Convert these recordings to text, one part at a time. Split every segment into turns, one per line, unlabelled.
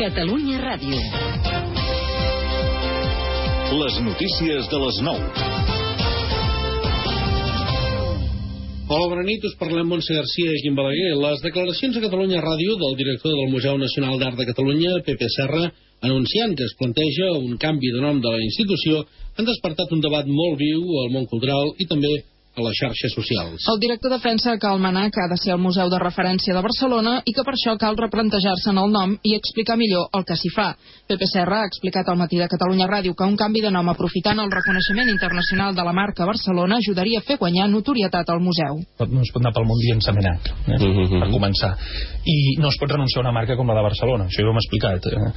Catalunya Ràdio.
Les notícies de les 9.
Hola, bona nit, us parlem Montse Garcia i Quim Balaguer. Les declaracions a Catalunya Ràdio del director del Museu Nacional d'Art de Catalunya, Pepe Serra, anunciant que es planteja un canvi de nom de la institució, han despertat un debat molt viu al món cultural i també a les xarxes socials.
El director defensa que el MANAC ha de ser el museu de referència de Barcelona i que per això cal replantejar-se en el nom i explicar millor el que s'hi fa. Pepe Serra ha explicat al matí de Catalunya Ràdio que un canvi de nom aprofitant el reconeixement internacional de la marca Barcelona ajudaria a fer guanyar notorietat al museu.
No es pot anar pel món dient eh? uh -huh. per començar. I no es pot renunciar a una marca com la de Barcelona, això ja ho hem explicat. Eh?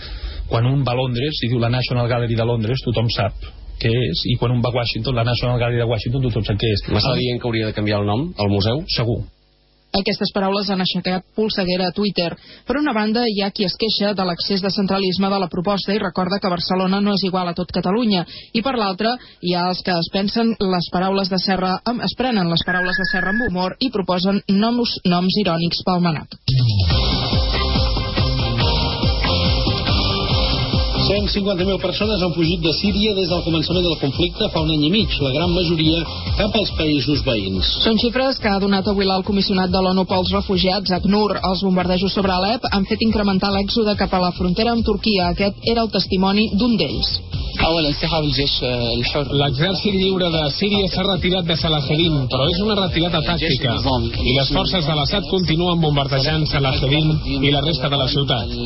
Quan un va a Londres i diu la National Gallery de Londres, tothom sap què és, i quan un va a Washington, la National Gallery de Washington, tothom sap què és.
M'està dient que hauria de canviar el nom al museu?
Segur.
Aquestes paraules han aixecat polseguera a Twitter. Per una banda, hi ha qui es queixa de l'accés de centralisme de la proposta i recorda que Barcelona no és igual a tot Catalunya. I per l'altra, hi ha els que es pensen les paraules de Serra, es prenen les paraules de Serra amb humor i proposen noms, noms irònics pel manat.
150.000 persones han fugit de Síria des del començament del conflicte fa un any i mig, la gran majoria cap als països veïns.
Són xifres que ha donat avui l'alt comissionat de l'ONU pels refugiats, ACNUR. Els bombardejos sobre Alep han fet incrementar l'èxode cap a la frontera amb Turquia. Aquest era el testimoni d'un d'ells.
L'exèrcit lliure de Síria s'ha retirat de Salahedin, però és una retirada tàctica. I les forces de l'Assad continuen bombardejant Salahedin i la resta de la ciutat.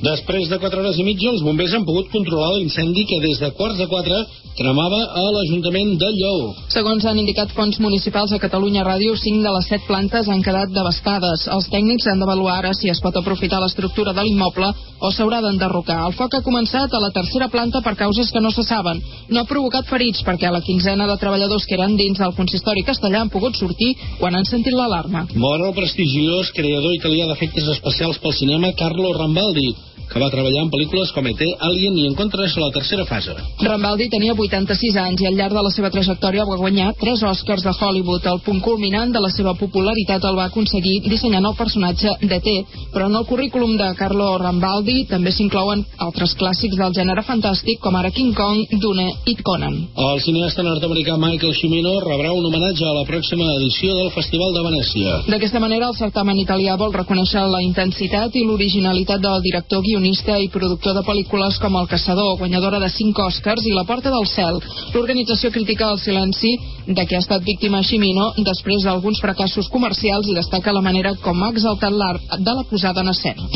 Després de 4 hores i mitja, els bombers han pogut controlar l'incendi que des de quarts de 4 cremava a l'Ajuntament de Lleó.
Segons han indicat fons municipals a Catalunya Ràdio, 5 de les 7 plantes han quedat devastades. Els tècnics han d'avaluar ara si es pot aprofitar l'estructura de l'immoble o s'haurà d'enderrocar. El foc ha començat a la tercera planta per causes que no se saben. No ha provocat ferits perquè la quinzena de treballadors que eren dins del consistori castellà han pogut sortir quan han sentit l'alarma.
Mor el prestigiós creador italià d'efectes especials pel cinema Carlo Rambaldi que va treballar en pel·lícules com ET, Alien i Encontres a la tercera fase.
Rambaldi tenia 86 anys i al llarg de la seva trajectòria va guanyar 3 Oscars de Hollywood. El punt culminant de la seva popularitat el va aconseguir dissenyant el personatge d'ET, però en el currículum de Carlo Rambaldi també s'inclouen altres clàssics del gènere fantàstic com ara King Kong, Dune i Conan.
El cineasta nord-americà Michael Cimino rebrà un homenatge a la pròxima edició del Festival de Venècia.
D'aquesta manera, el certamen italià vol reconèixer la intensitat i l'originalitat del director guionista i productor de pel·lícules com El Caçador, guanyadora de 5 Oscars, i La Porta del Cel. L'organització critica el silenci de què ha estat víctima Ximino després d'alguns fracassos comercials i destaca la manera com ha exaltat l'art de la posada en escena.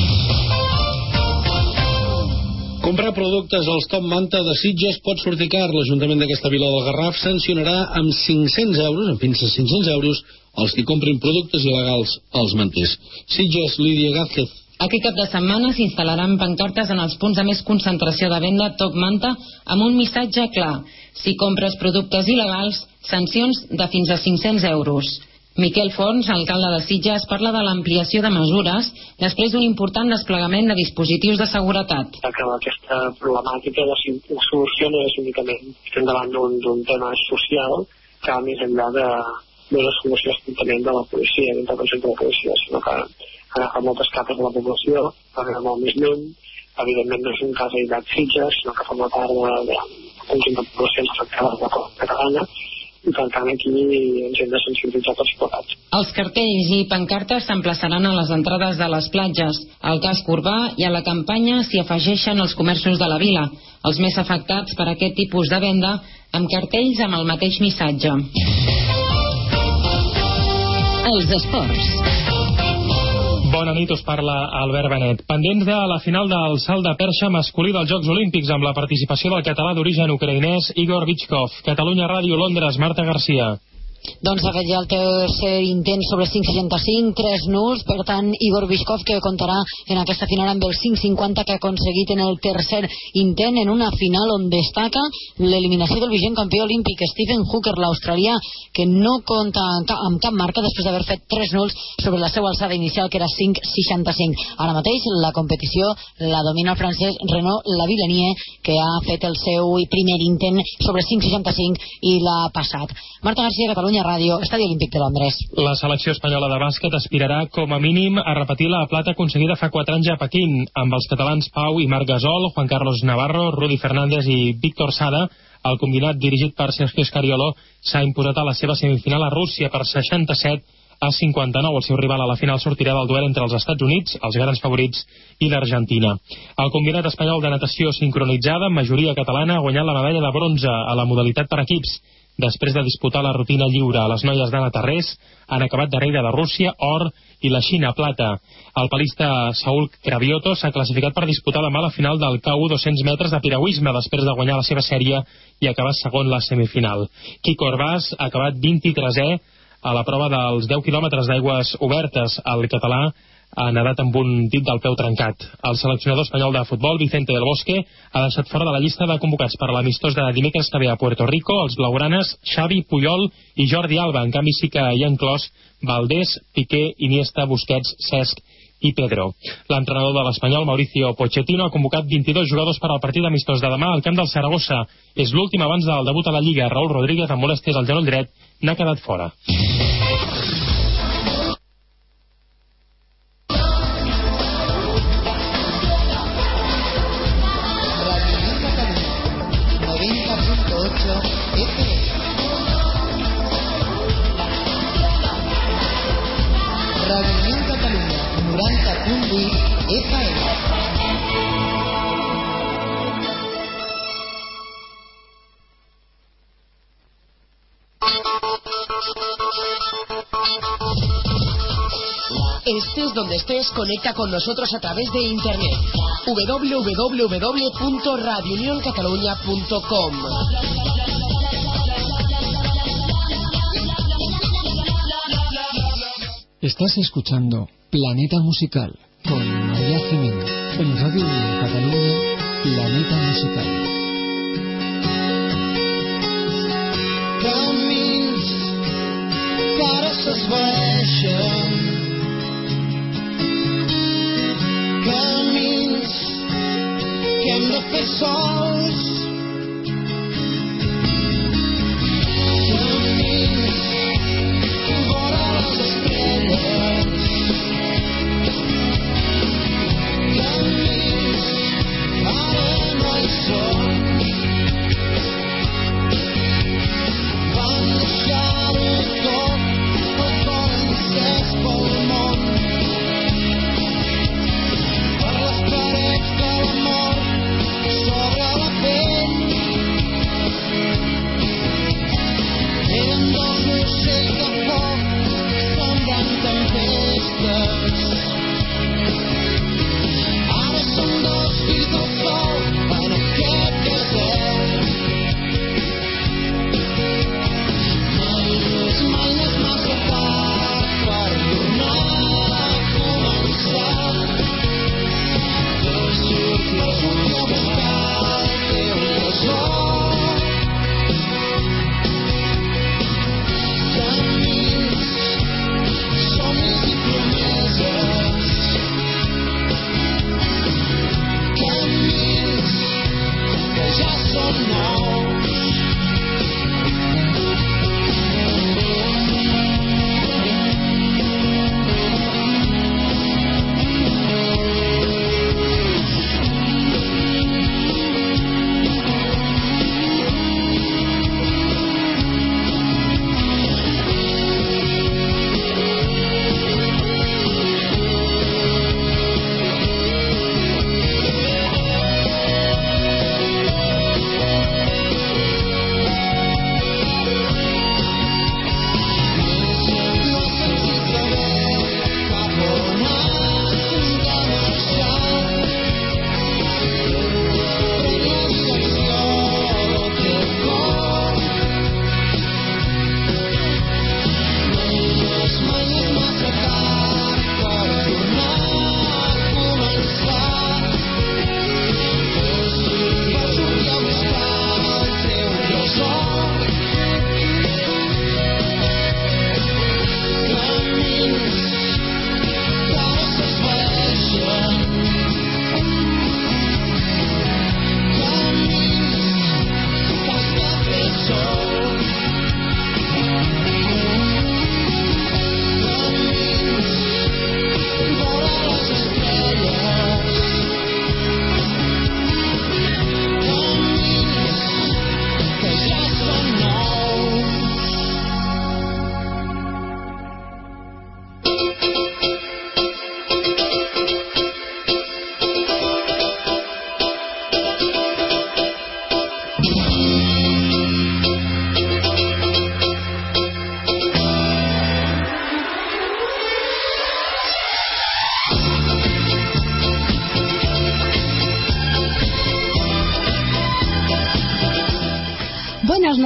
Comprar productes als Top Manta de Sitges pot sortir car. L'Ajuntament d'aquesta vila del Garraf sancionarà amb 500 euros, amb fins a 500 euros, els que comprin productes il·legals als manters. Sitges, Lídia Gázquez.
Aquest cap de setmana s'instal·laran pancartes en els punts de més concentració de venda Top Manta amb un missatge clar. Si compres productes il·legals, sancions de fins a 500 euros. Miquel Fons, alcalde de Sitges, parla de l'ampliació de mesures després d'un important desplegament de dispositius de seguretat.
Que aquesta problemàtica la, no és únicament estem davant d'un tema social que va més enllà de, de la solució estrictament de la policia, d'intervenció de la policia, sinó que agafa moltes capes de la població, anar molt més lluny, evidentment no és un cas aïllat Sitges, sinó que forma part de, de, de conjunt de poblacions afectades de la catalana, i per tant aquí ens hem de sensibilitzar tots plegats.
Els cartells i pancartes s'emplaçaran a les entrades de les platges, al casc urbà i a la campanya s'hi afegeixen els comerços de la vila, els més afectats per aquest tipus de venda, amb cartells amb el mateix missatge.
Els esports.
Bona nit, us parla Albert Benet. Pendents de la final del salt de perxa masculí dels Jocs Olímpics amb la participació del català d'origen ucraïnès Igor Vichkov. Catalunya Ràdio Londres, Marta Garcia.
Doncs ha fet ja el tercer intent sobre 5,65, 3 nuls, per tant Igor Biskov que contarà en aquesta final amb el 5,50 que ha aconseguit en el tercer intent en una final on destaca l'eliminació del vigent campió olímpic Stephen Hooker, l'australià, que no compta amb cap marca després d'haver fet 3 nuls sobre la seva alçada inicial que era 5,65. Ara mateix la competició la domina el francès Renaud Lavillenie que ha fet el seu primer intent sobre 5,65 i l'ha passat. Marta García, Catalunya Catalunya Ràdio, Estadi Olímpic de Londres.
La selecció espanyola de bàsquet aspirarà com a mínim a repetir la plata aconseguida fa 4 anys a Pequín, amb els catalans Pau i Marc Gasol, Juan Carlos Navarro, Rudi Fernández i Víctor Sada. El combinat dirigit per Sergio Escariolo s'ha imposat a la seva semifinal a Rússia per 67 a 59. El seu rival a la final sortirà del duel entre els Estats Units, els grans favorits, i l'Argentina. El combinat espanyol de natació sincronitzada, majoria catalana, ha guanyat la medalla de bronze a la modalitat per equips. Després de disputar la rutina lliure a les noies d'Anna Tarrés, han acabat darrere de Rússia, or, i la Xina, plata. El palista Saúl Cravioto s'ha classificat per disputar la final del KU 200 metres de piragüisme després de guanyar la seva sèrie i acabar segon la semifinal. Quico Orbàs ha acabat 23è a la prova dels 10 quilòmetres d'aigües obertes. El català ha nedat amb un dit del peu trencat. El seleccionador espanyol de futbol, Vicente del Bosque, ha deixat fora de la llista de convocats per l'amistós de dimecres que ve a Puerto Rico els blaugranes Xavi, Puyol i Jordi Alba. En canvi sí que hi ha inclòs Valdés, Piqué, Iniesta, Busquets, Cesc i Pedro. L'entrenador de l'Espanyol, Mauricio Pochettino, ha convocat 22 jugadors per al partit amistós de demà al camp del Saragossa. És l'últim abans del debut a la Lliga. Raúl Rodríguez, amb molèsties al genoll dret, n'ha quedat fora.
90.8 FM. Estés donde estés, conecta con nosotros a través de internet. www.radiounioncatalunya.com
Estás escuchando Planeta Musical con María Jiménez en Radio Unión Cataluña, Planeta Musical.
Camins que ara s'esvaeixen Camins que hem de fer sols Camins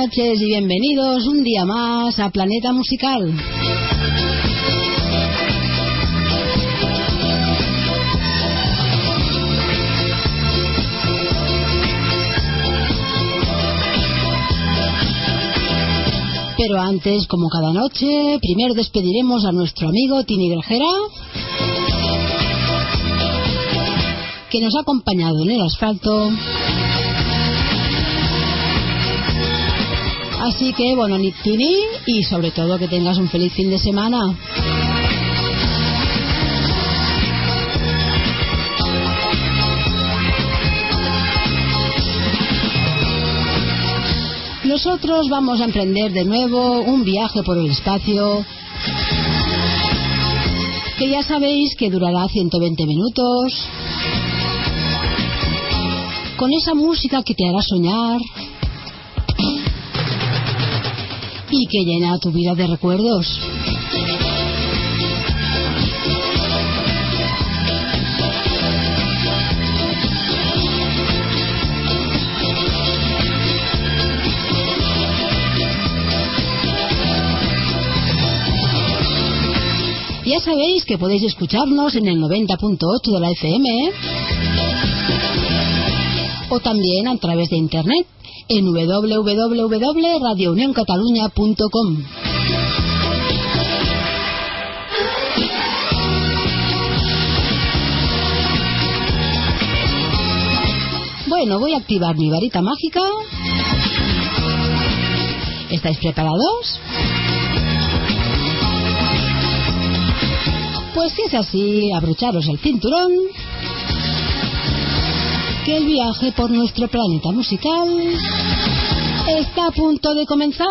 noches y bienvenidos un día más a Planeta Musical. Pero antes, como cada noche, primero despediremos a nuestro amigo Tini Grajera, que nos ha acompañado en el asfalto. Así que, bueno, Tini, y sobre todo que tengas un feliz fin de semana. Nosotros vamos a emprender de nuevo un viaje por el espacio que ya sabéis que durará 120 minutos con esa música que te hará soñar y que llena tu vida de recuerdos. Ya sabéis que podéis escucharnos en el 90.8 de la FM o también a través de internet en www.radiounioncataluña.com. Bueno, voy a activar mi varita mágica. ¿Estáis preparados? Pues si es así, abrocharos el cinturón, que el viaje por nuestro planeta musical está a punto de comenzar.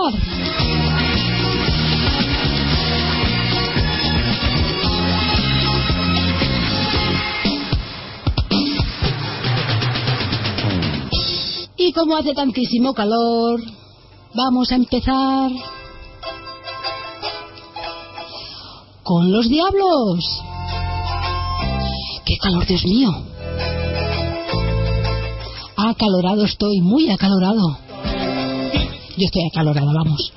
Y como hace tantísimo calor, vamos a empezar con los diablos. ¡Qué calor, Dios mío! Acalorado estoy, muy acalorado. Yo estoy acalorada, vamos.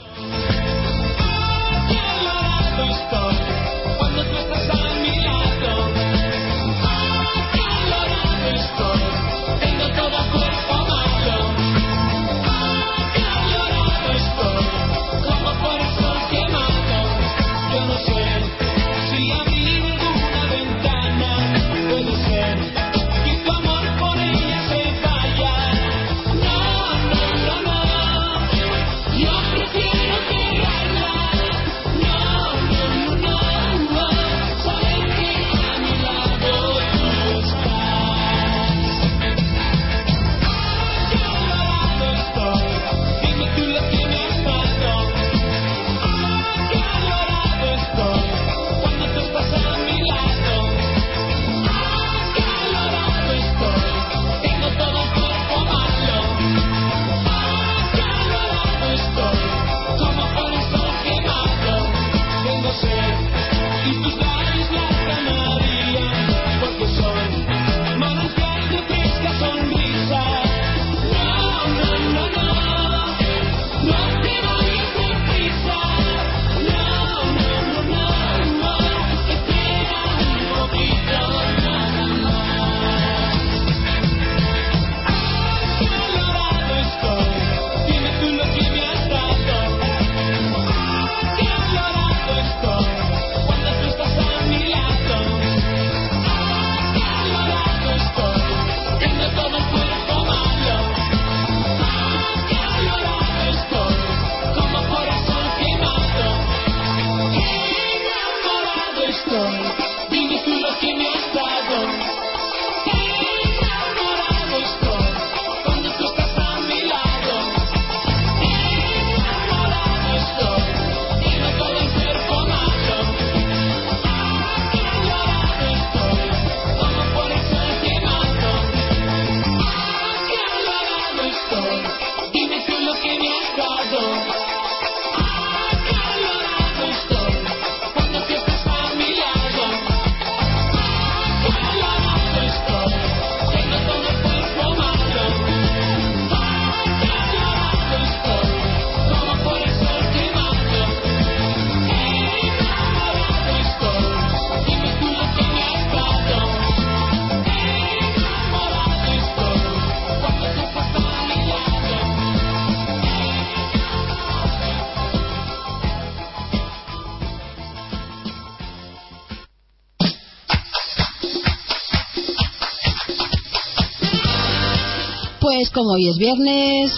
Como hoy es viernes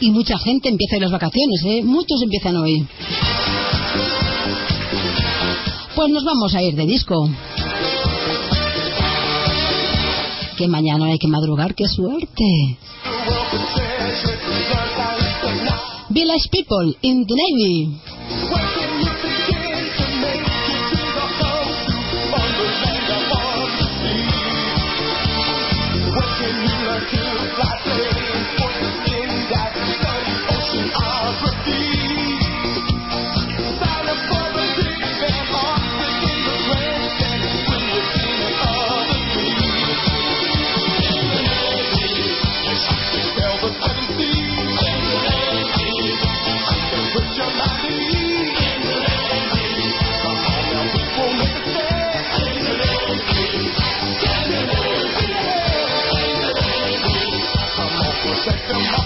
y mucha gente empieza las vacaciones, ¿eh? Muchos empiezan hoy. Pues nos vamos a ir de disco. Que mañana hay que madrugar, qué suerte. Village People in the Navy. some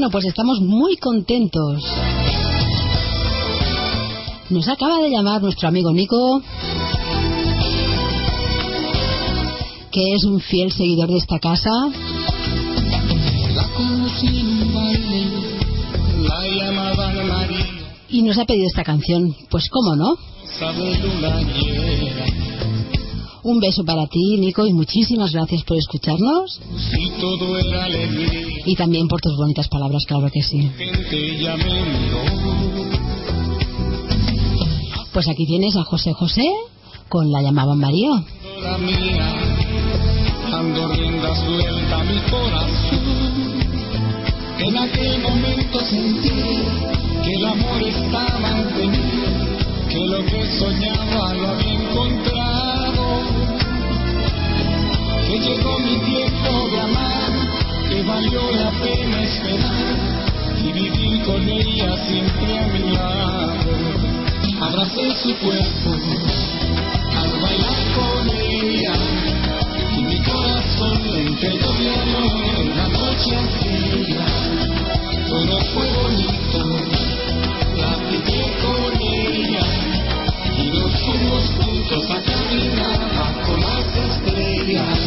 Bueno, pues estamos muy contentos. Nos acaba de llamar nuestro amigo Nico, que es un fiel seguidor de esta casa. Y nos ha pedido esta canción. Pues cómo no. Un beso para ti, Nico, y muchísimas gracias por escucharnos. Y también por tus bonitas palabras, claro que sí. Pues aquí tienes a José José con La llamaban María.
Ando rienda suelta mi corazón. En aquel momento sentí que el amor estaba ante mí, que lo que soñaba lo había encontrado que llegó mi tiempo de amar, que valió la pena esperar y vivir con ella siempre a mi lado. Abracé su cuerpo al bailar con ella y mi corazón le entregó mi la noche fría. Todo fue bonito,
la
platiqué con ella y nos fuimos al mañana con las estrellas.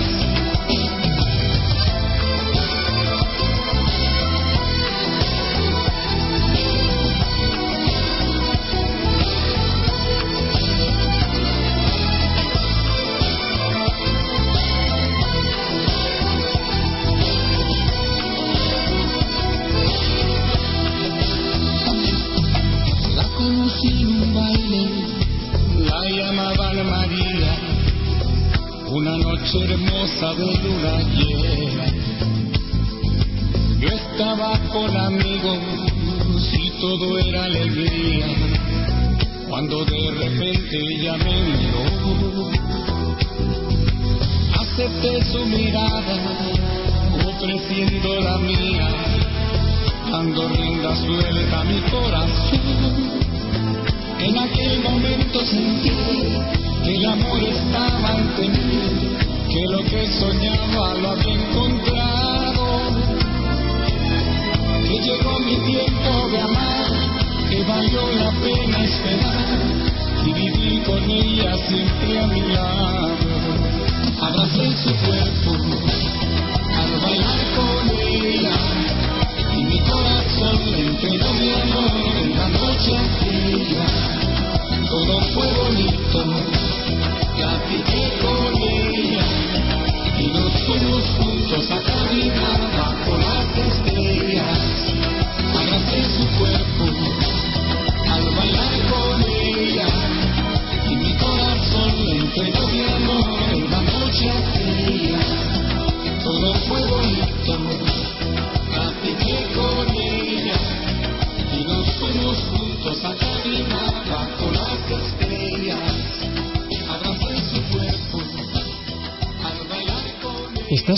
Hermosa de luna llena. Yo estaba con amigos y todo era alegría, cuando de repente ella me miró. Acepté su mirada, ofreciendo la mía, dando rienda suelta a mi corazón. En aquel momento sentí que el amor estaba ante mí, que lo que soñaba lo había encontrado, que llegó mi tiempo de amar, que valió la pena esperar y vivir con ella siempre a mi lado. Abracé su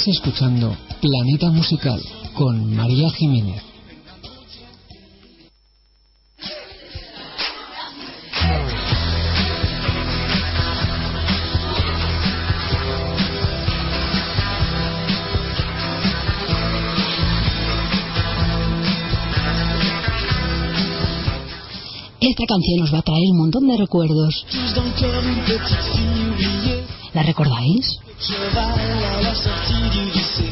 Estás escuchando Planeta Musical con María Jiménez.
Esta canción nos va a traer un montón de recuerdos. ¿La recordáis?
Cheval à la sortie du lycée.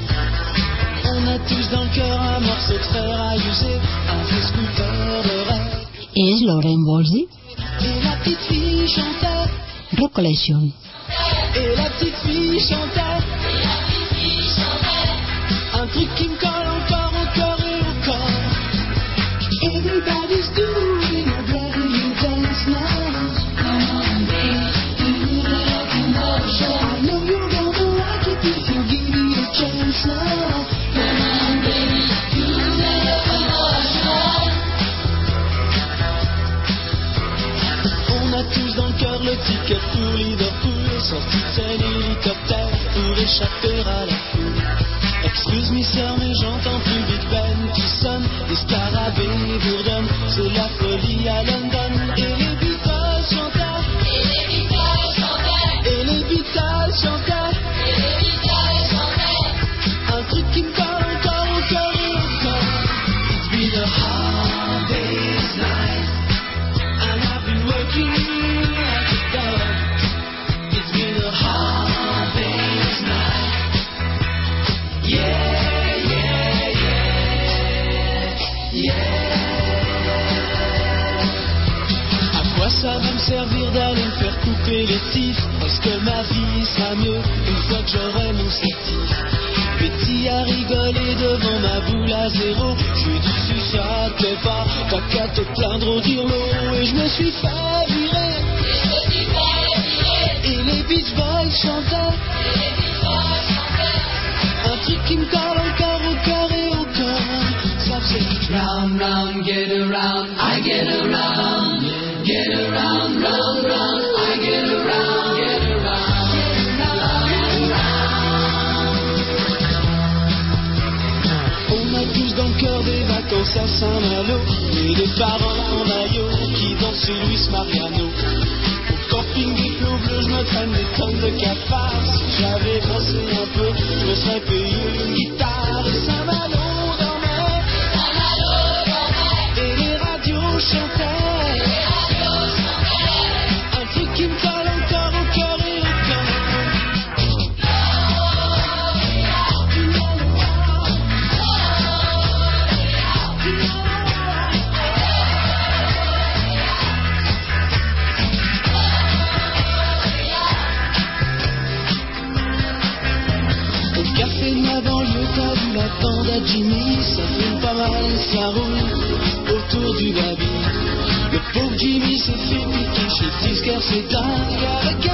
On a tous dans le cœur un morceau de fer à user, un vieux scooter de rêve.
Es Lauren Wolsey,
Et la petite fille chantait,
Rock Collection.
et la petite fille chantait. Un truc qui Excuse moi sœur mais j'entends plus Big Ben qui sonne, les scarabées bourdonnent, c'est la folie à London Je lui dit si ça te plaît pas T'as qu'à te plaindre au Et je me suis virer Et les Beach Boys chantaient. Un truc qui me colle encore au cœur et au corps Ça Round, round, get around Et des parents en maillot qui dansent chez Luis Mariano. Au camping des clos bleus, je me traîne des tonnes de cafards Si j'avais pensé un peu, je me serais payé Say, don't get again.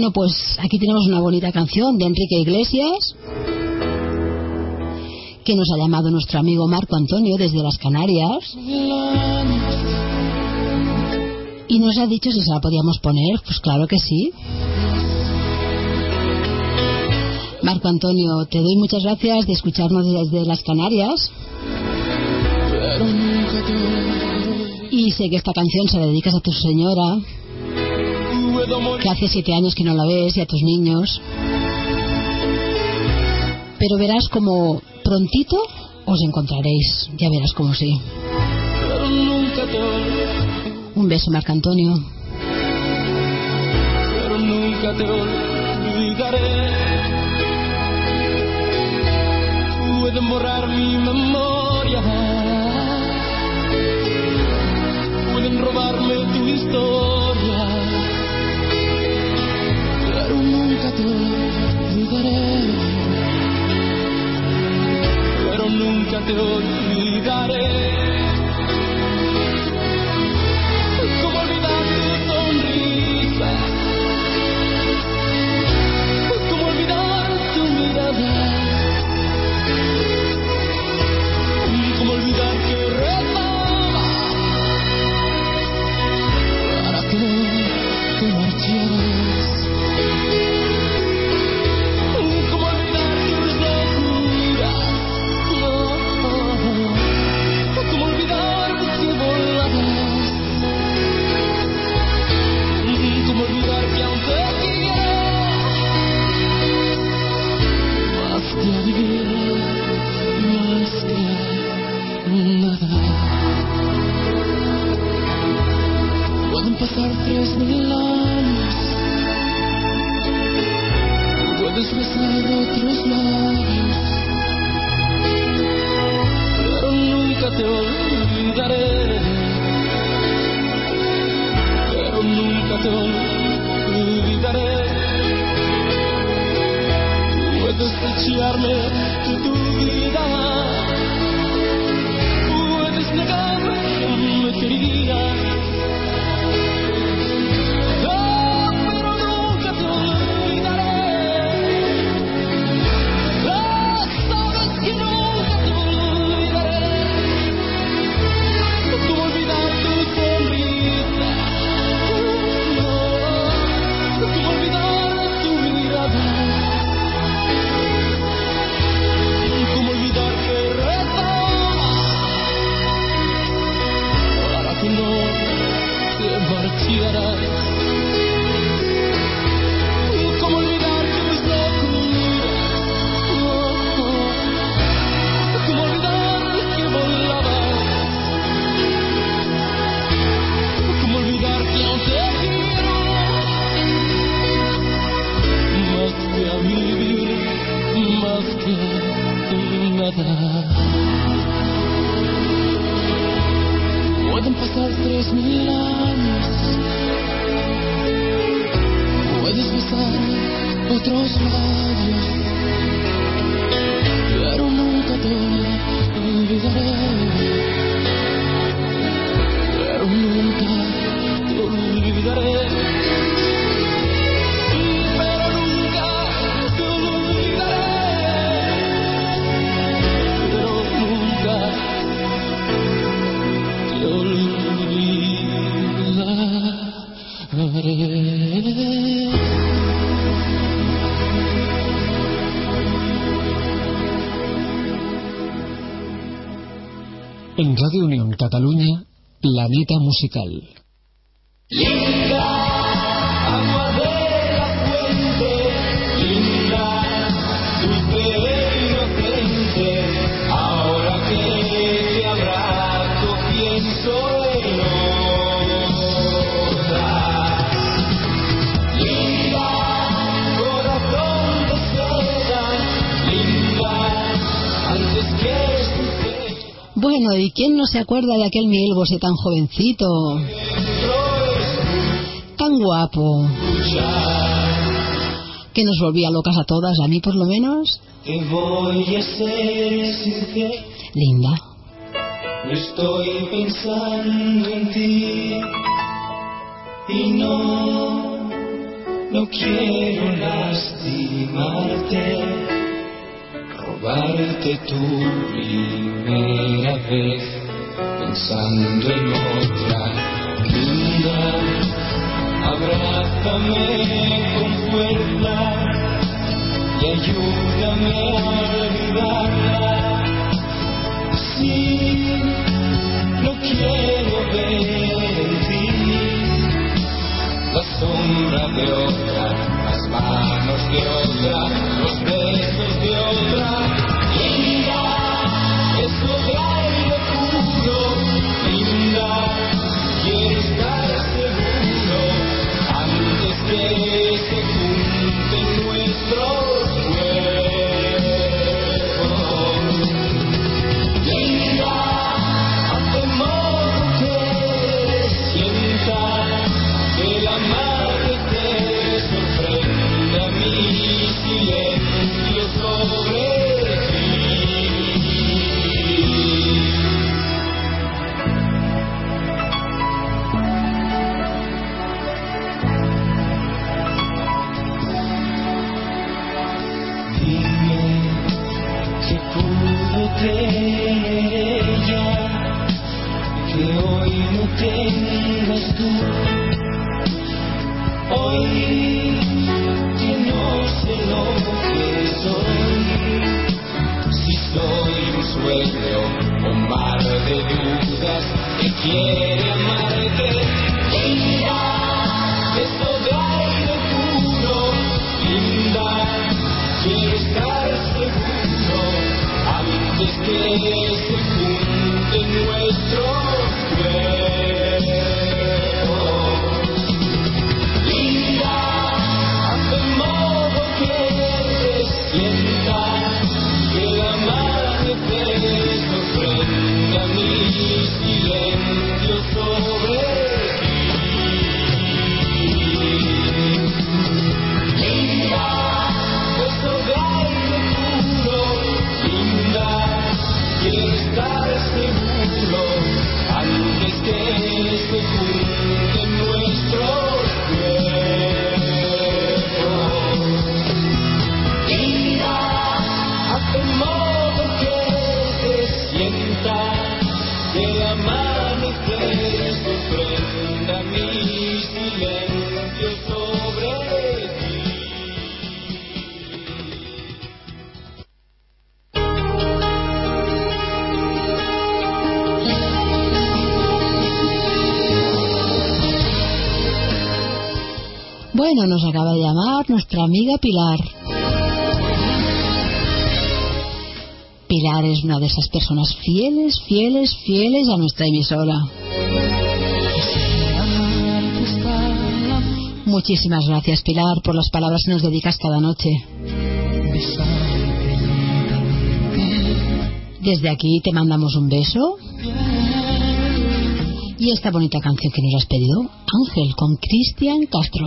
Bueno, pues aquí tenemos una bonita canción de Enrique Iglesias que nos ha llamado nuestro amigo Marco Antonio desde las Canarias y nos ha dicho si se la podíamos poner, pues claro que sí. Marco Antonio, te doy muchas gracias de escucharnos desde las Canarias. Y sé que esta canción se la dedicas a tu señora, que hace siete años que no la ves y a tus niños. Pero verás como prontito os encontraréis, ya verás como sí.
Un beso, Marco Antonio.
Pero nunca te olvidaré. Pueden borrar mi memoria. olvidaré, pero nunca te olvidaré.
Radio Unión Cataluña, Planeta Musical.
Bueno, ¿y quién no se acuerda de aquel Miguel Bosé tan jovencito? Tan guapo. Que nos volvía locas a todas, a mí por lo menos. Linda.
Estoy pensando en ti y no, no quiero lastimarte robarte tu primera vez pensando en otra linda abrázame con fuerza y ayúdame a olvidarla. Sí no quiero ver en ti la sombra de otra las manos de otra los besos de otra. be tienes tú.
Hoy que no sé lo que soy, si soy un sueño o mar de dudas que quiere amarte.
Nos acaba de llamar nuestra amiga Pilar. Pilar es una de esas personas fieles, fieles, fieles a nuestra emisora. Muchísimas gracias, Pilar, por las palabras que nos dedicas cada noche. Desde aquí te mandamos un beso. Y esta bonita canción que nos has pedido, Ángel, con Cristian Castro.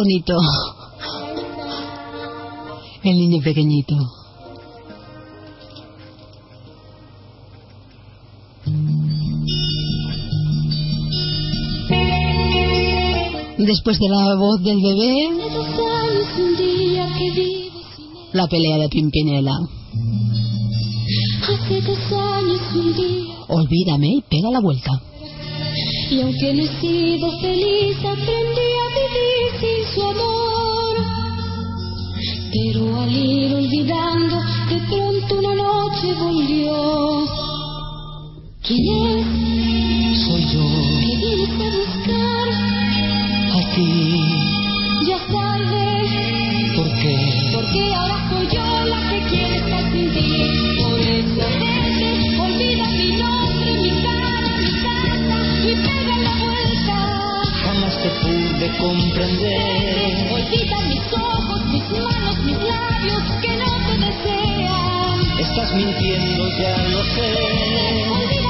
Bonito. El niño pequeñito. Después de la voz del bebé, la pelea de Pimpinela. Olvídame y pega la vuelta.
Y aunque no he sido feliz, aprendí vivir sin su amor. Pero al ir olvidando, de pronto una noche volvió. ¿Quién es?
Soy yo,
Que viniste a buscar.
a ti.
Ya sabes,
¿Por qué?
porque ahora soy yo la que quiere estar sin ti. Por eso
pude comprender.
Olvida mis ojos, mis manos, mis labios que no te desean.
Estás mintiendo, ya lo sé.
Olvida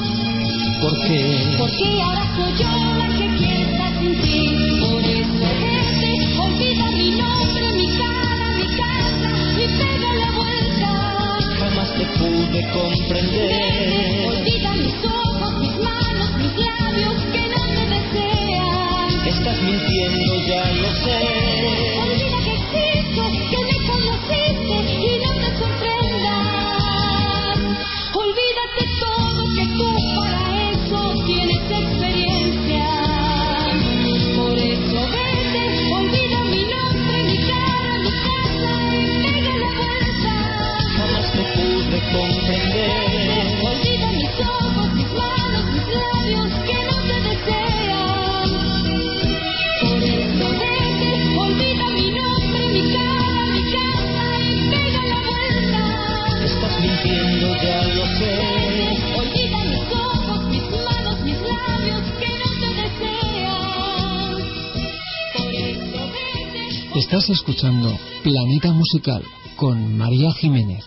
Porque
porque ahora soy yo la que estar sin ti. Por eso vete, olvida mi nombre, mi cara, mi casa y pega la vuelta.
jamás te pude comprender.
Olvida mis ojos, mis manos, mis labios que no te desean.
Estás mintiendo, ya lo sé. Estás
escuchando Planeta Musical con María Jiménez.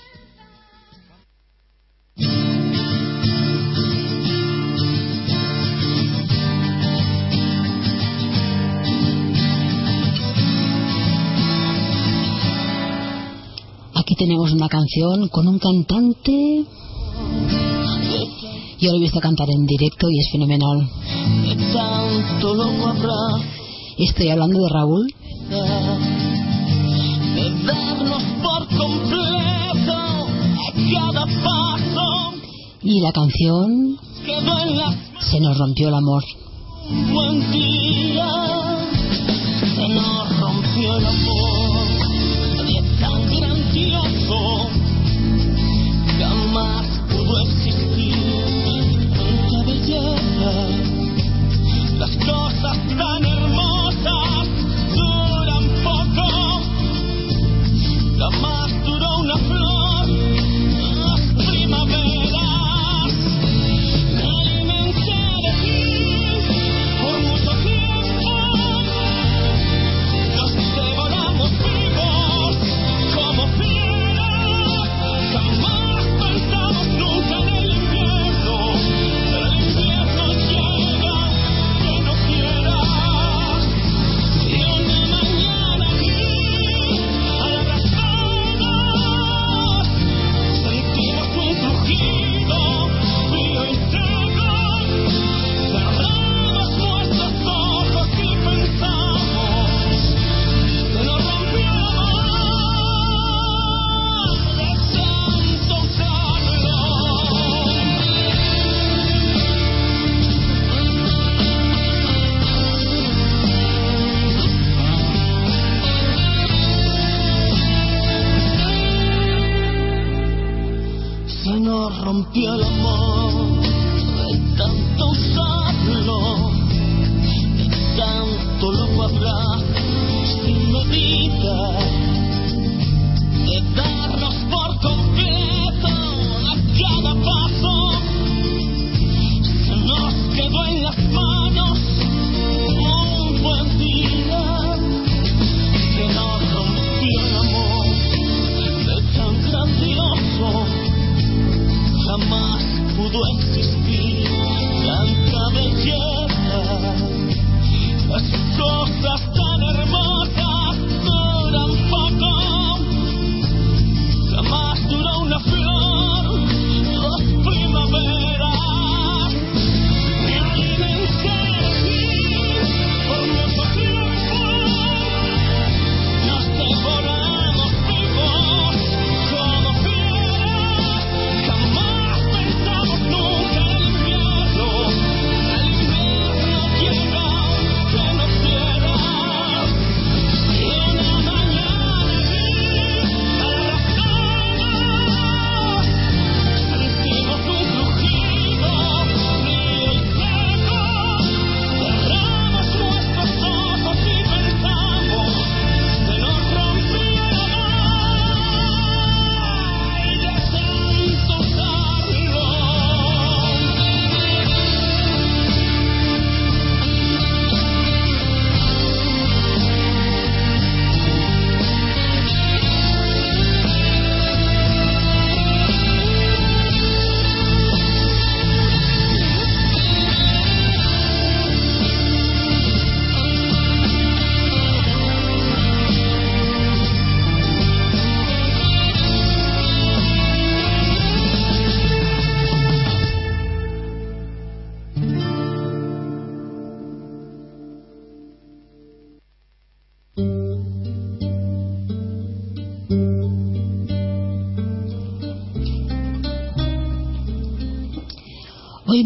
Aquí tenemos una canción con un cantante. Yo lo he visto cantar en directo y es fenomenal. Estoy hablando de Raúl. Y la canción Se nos rompió el amor.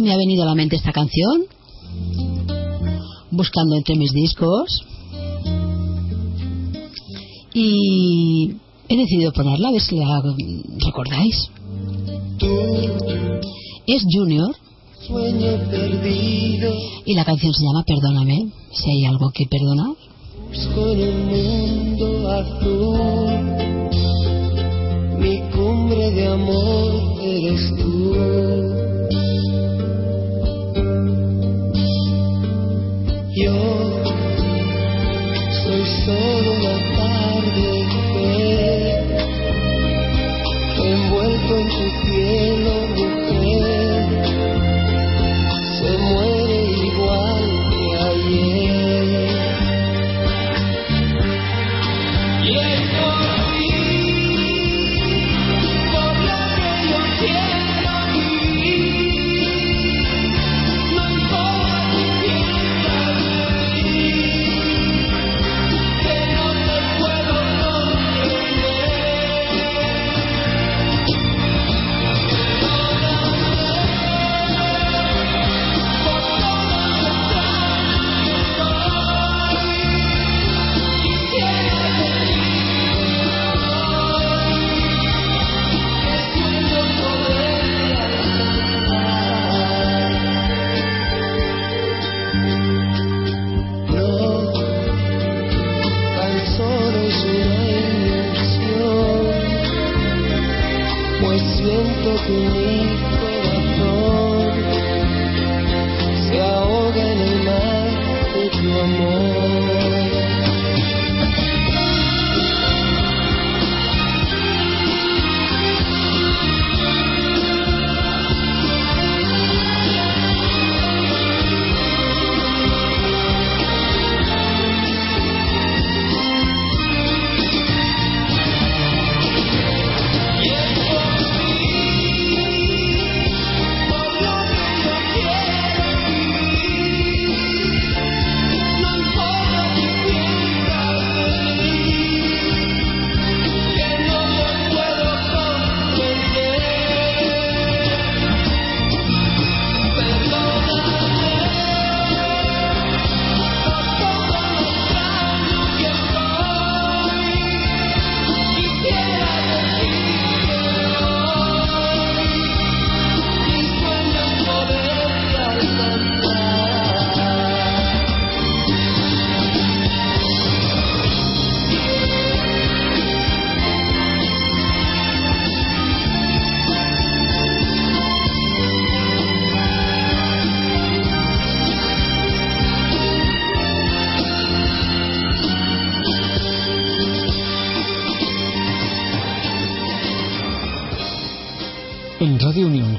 me
ha venido a la mente esta canción, buscando entre mis discos, y he decidido ponerla, a ver si la recordáis. Es Junior. Y la canción se llama Perdóname, si hay algo que perdonar.
Mi cumbre de amor eres tú. Yo soy solo una tarde envuelto en tu cielo, mujer.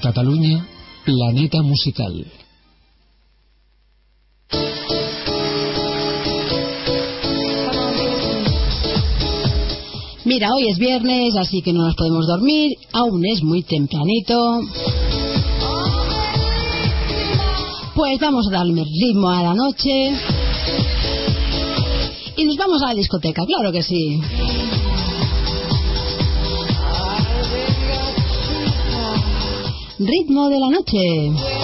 Cataluña, Planeta Musical.
Mira, hoy es viernes, así que no nos podemos dormir. Aún es muy tempranito. Pues vamos a darle ritmo a la noche. Y nos vamos a la discoteca, claro que sí. Ritmo de la noche.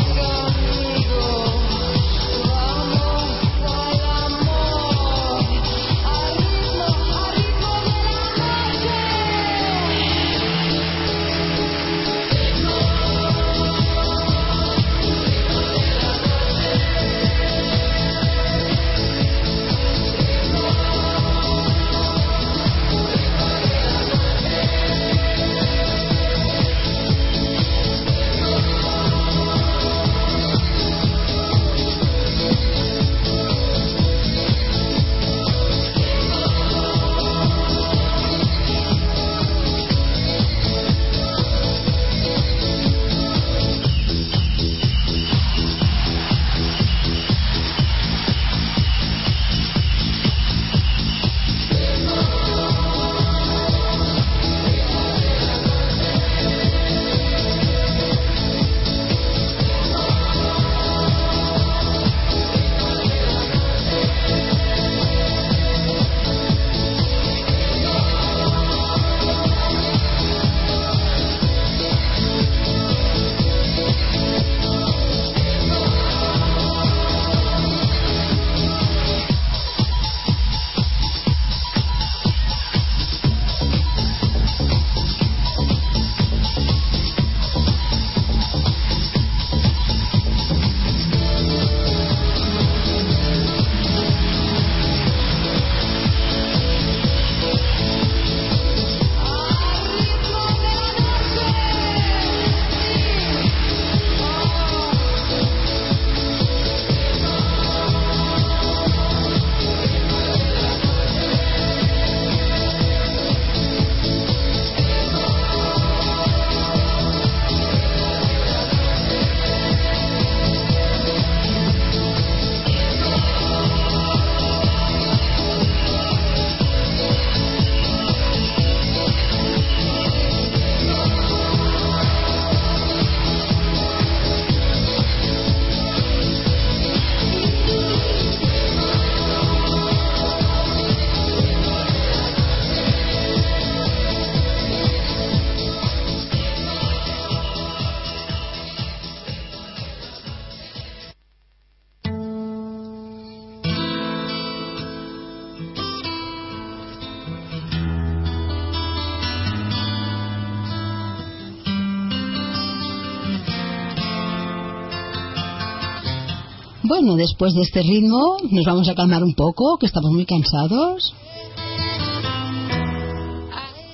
Bueno, después de este ritmo nos vamos a calmar un poco, que estamos muy cansados.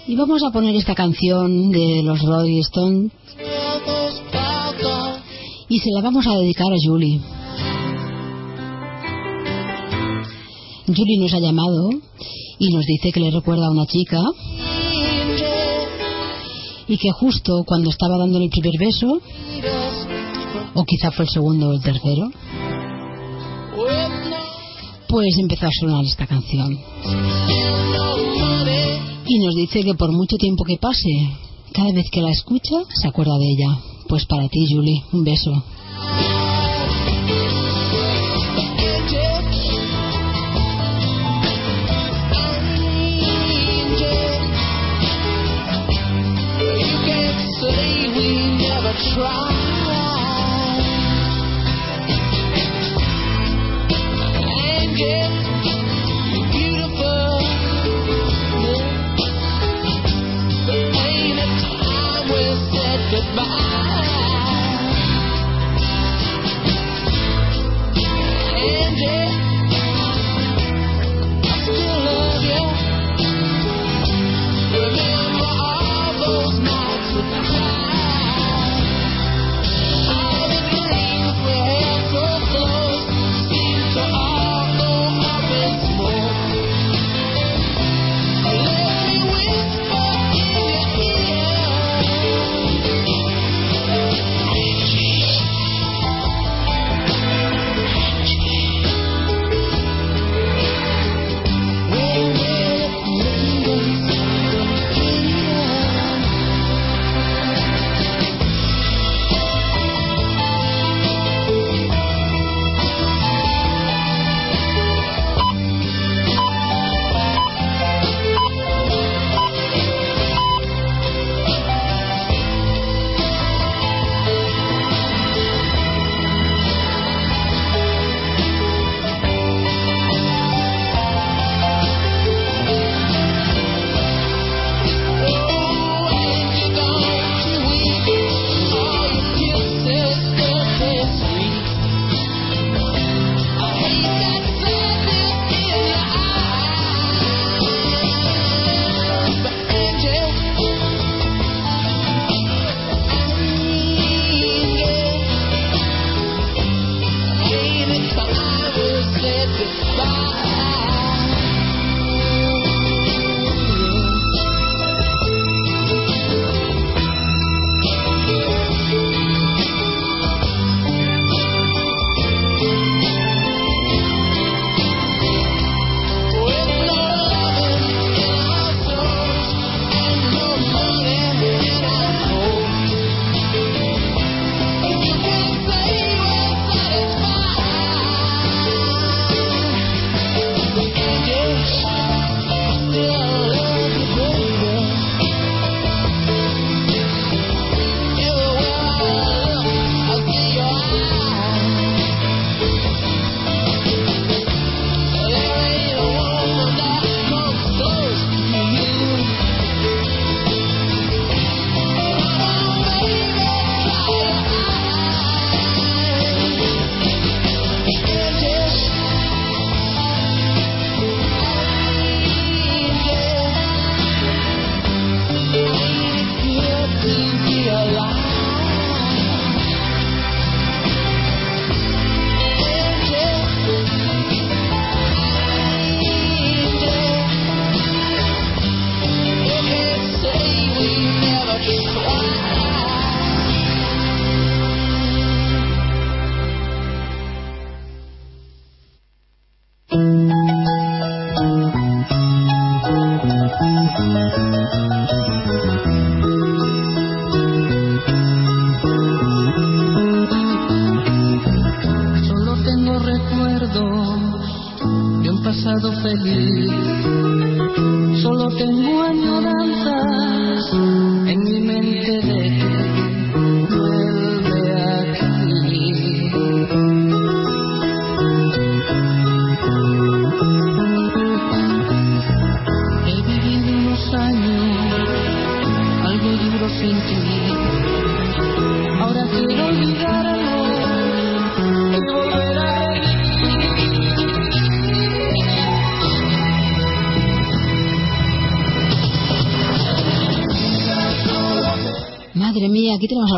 Y vamos a poner esta canción de los Rolling Stones. Y se la vamos a dedicar a Julie. Julie nos ha llamado y nos dice que le recuerda a una chica y que justo cuando estaba dando el primer beso, o quizá fue el segundo o el tercero, pues empezó a sonar esta canción. Y nos dice que por mucho tiempo que pase, cada vez que la escucha, se acuerda de ella. Pues para ti, Julie, un beso.
Goodbye.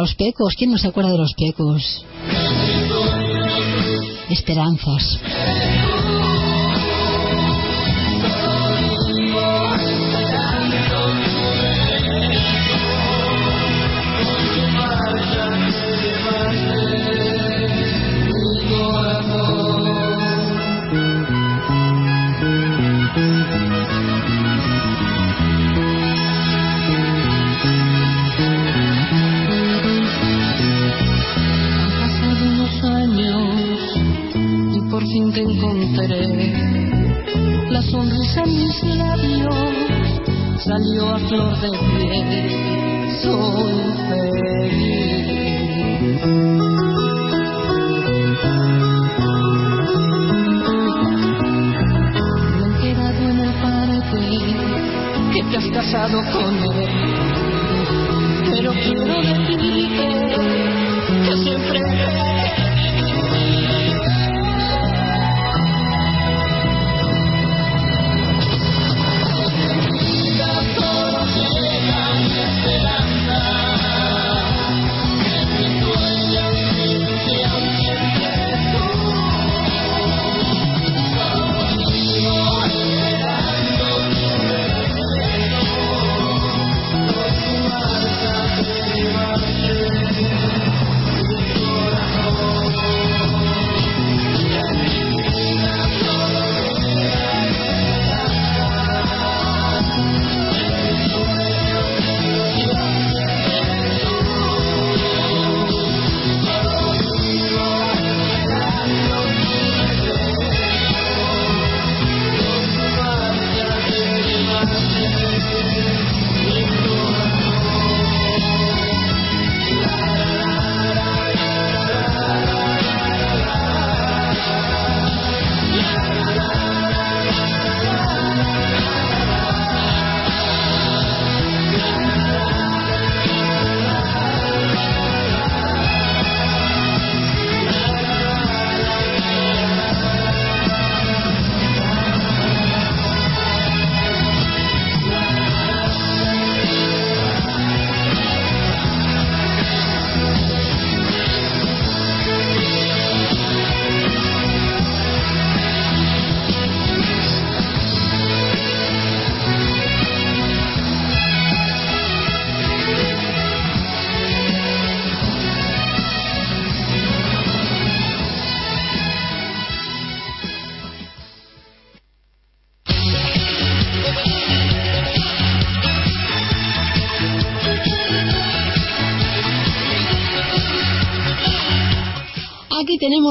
los pecos. ¿Quién no se acuerda de los pecos? Esperanzas.
salió a flor de piel. Soy feliz. que te has casado con él. Pero quiero decirte que siempre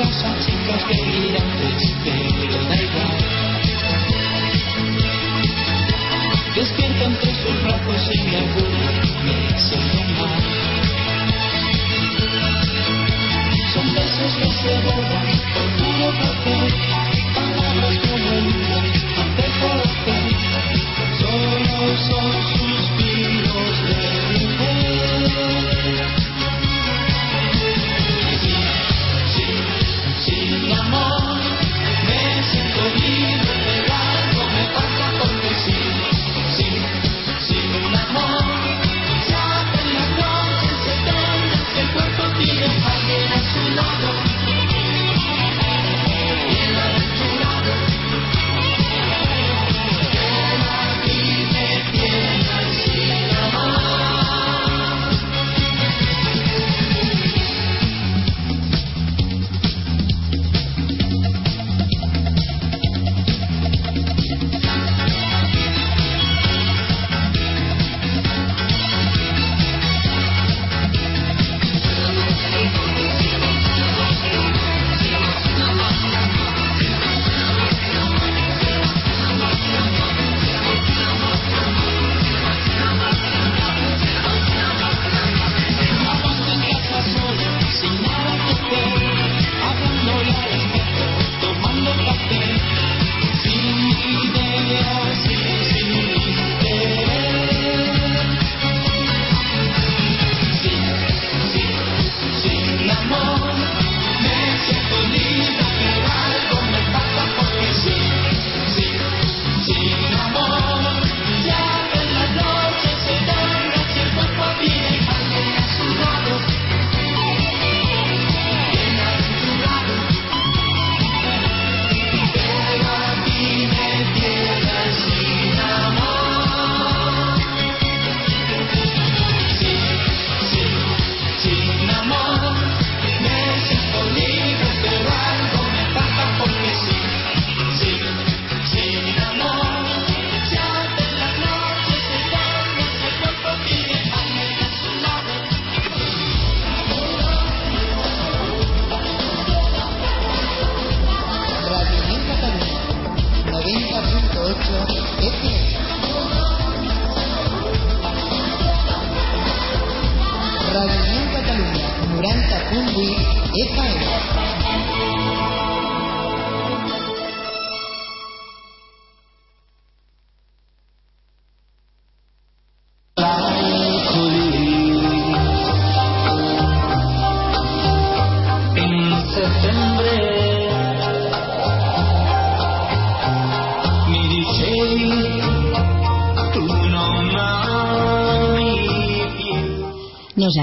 casa chica que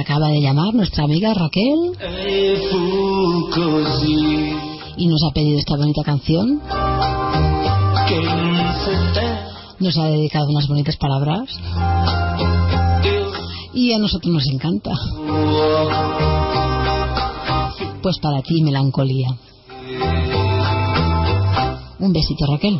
acaba de llamar nuestra amiga Raquel y nos ha pedido esta bonita canción. Nos ha dedicado unas bonitas palabras y a nosotros nos encanta. Pues para ti, melancolía. Un besito, Raquel.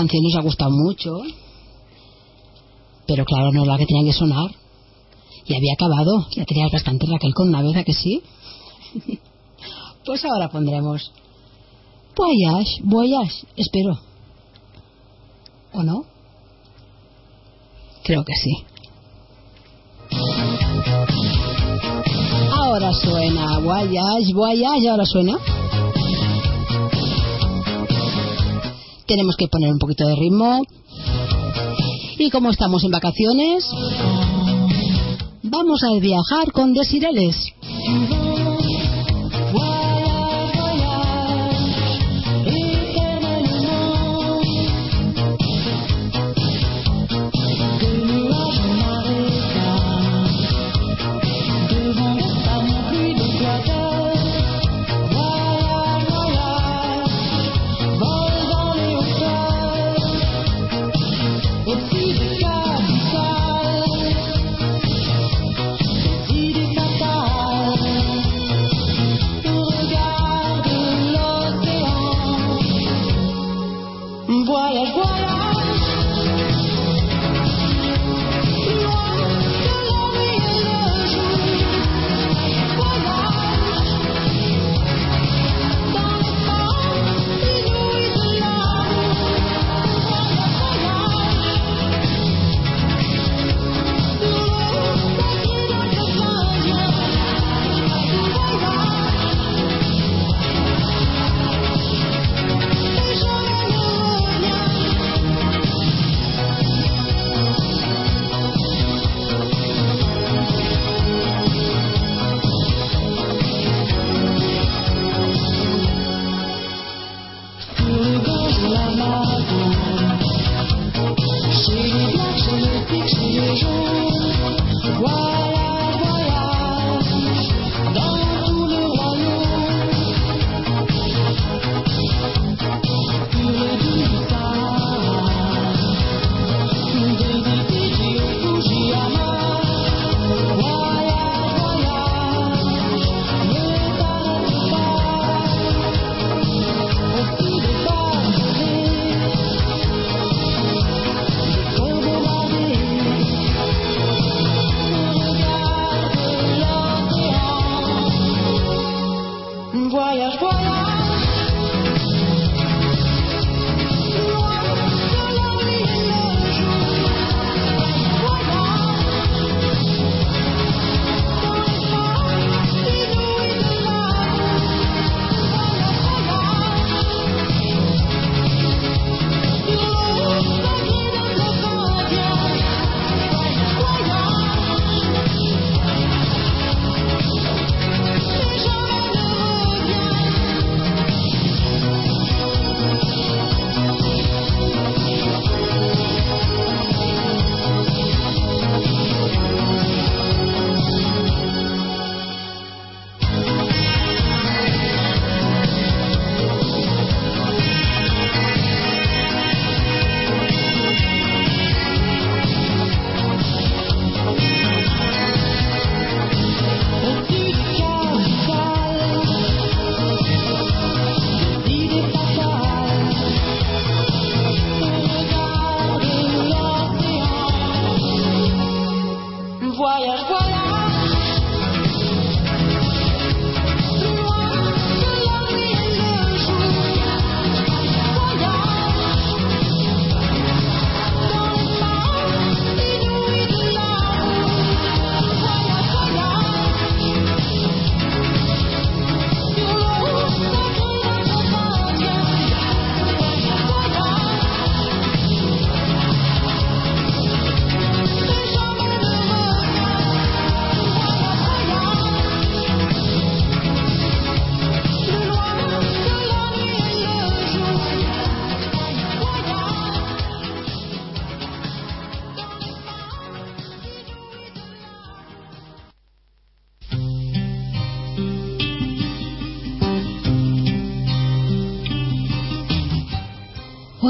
Canción nos ha gustado mucho, pero claro, no es la que tenía que sonar. Y había acabado, ya tenías bastante Raquel con una vez, ¿a que sí? pues ahora pondremos Voyage, Voyage, espero. ¿O no? Creo que sí. Ahora suena Voyage, Voyage, ahora suena. Tenemos que poner un poquito de ritmo. Y como estamos en vacaciones, vamos a viajar con Desireles.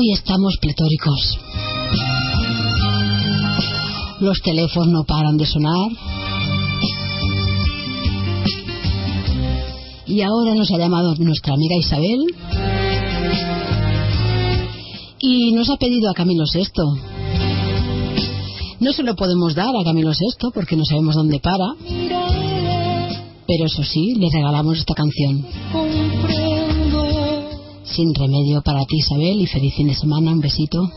Hoy estamos pletóricos. Los teléfonos no paran de sonar. Y ahora nos ha llamado nuestra amiga Isabel y nos ha pedido a Camilo Sexto. No se lo podemos dar a Camilo Sexto porque no sabemos dónde para. Pero eso sí, le regalamos esta canción. Sin remedio para ti, Isabel, y feliz fin de semana. Un besito.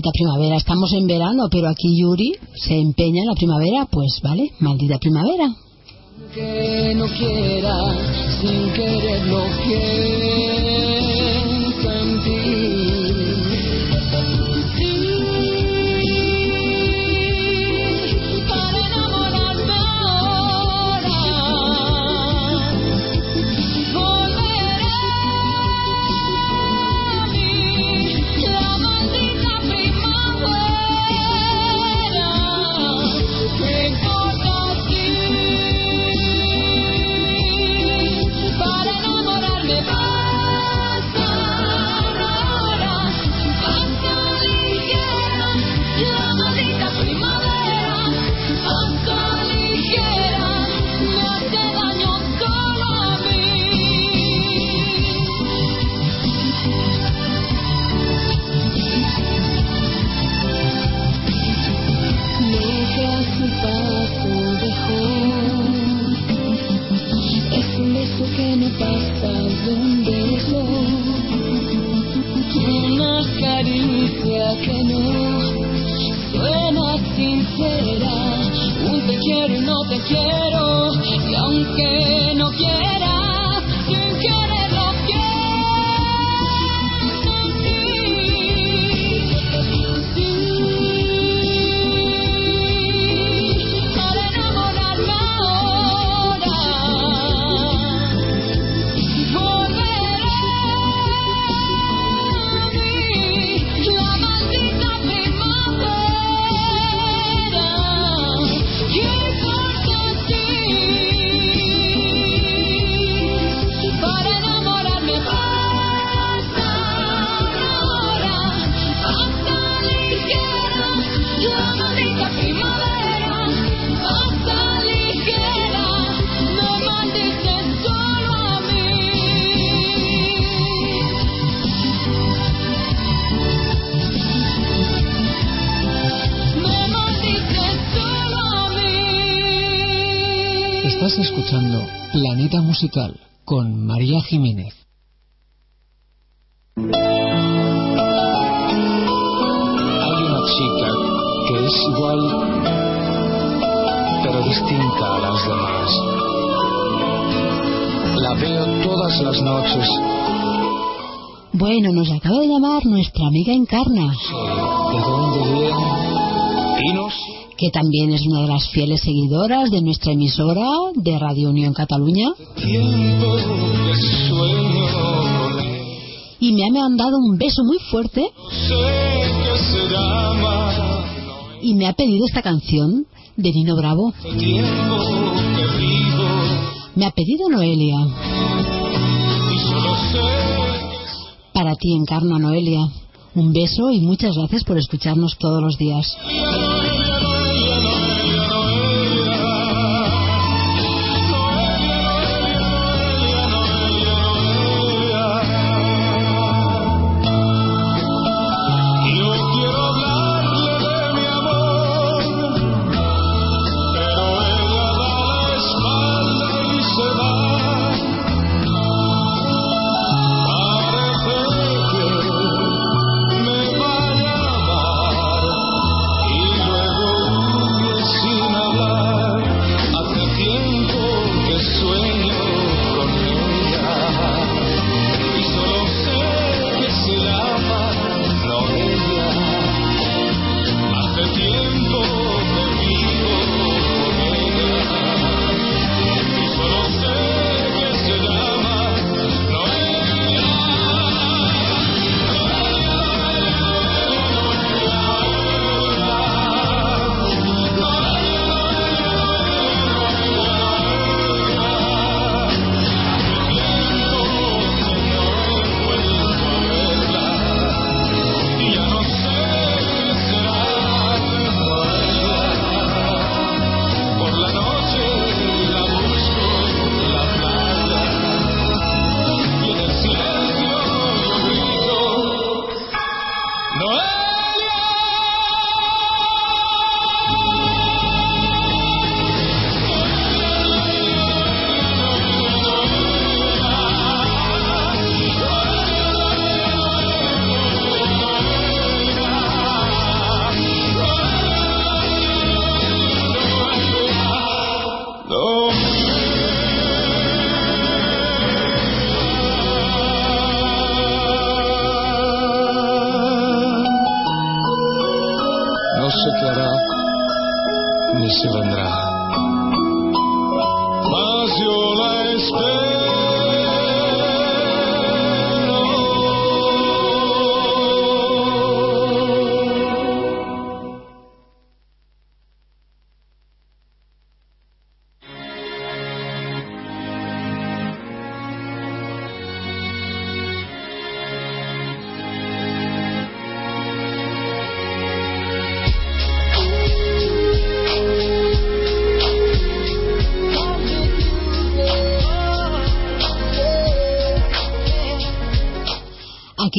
Maldita primavera,
estamos en verano, pero aquí Yuri se empeña en la primavera, pues vale, maldita primavera.
Que no quiera
sin querer pienso
escuchando Planeta Musical con María Jiménez.
Hay una chica que es igual, pero distinta a las demás. La veo todas las noches.
Bueno, nos acaba de llamar nuestra amiga Encarna,
¿De dónde viene? ¿Pinos?
Que también es una de las fieles seguidoras de nuestra emisora de Radio Unión Cataluña. Y me ha mandado un beso muy fuerte y me ha pedido esta canción de Nino Bravo. Me ha pedido Noelia. Para ti, Encarna Noelia. Un beso y muchas gracias por escucharnos todos los días.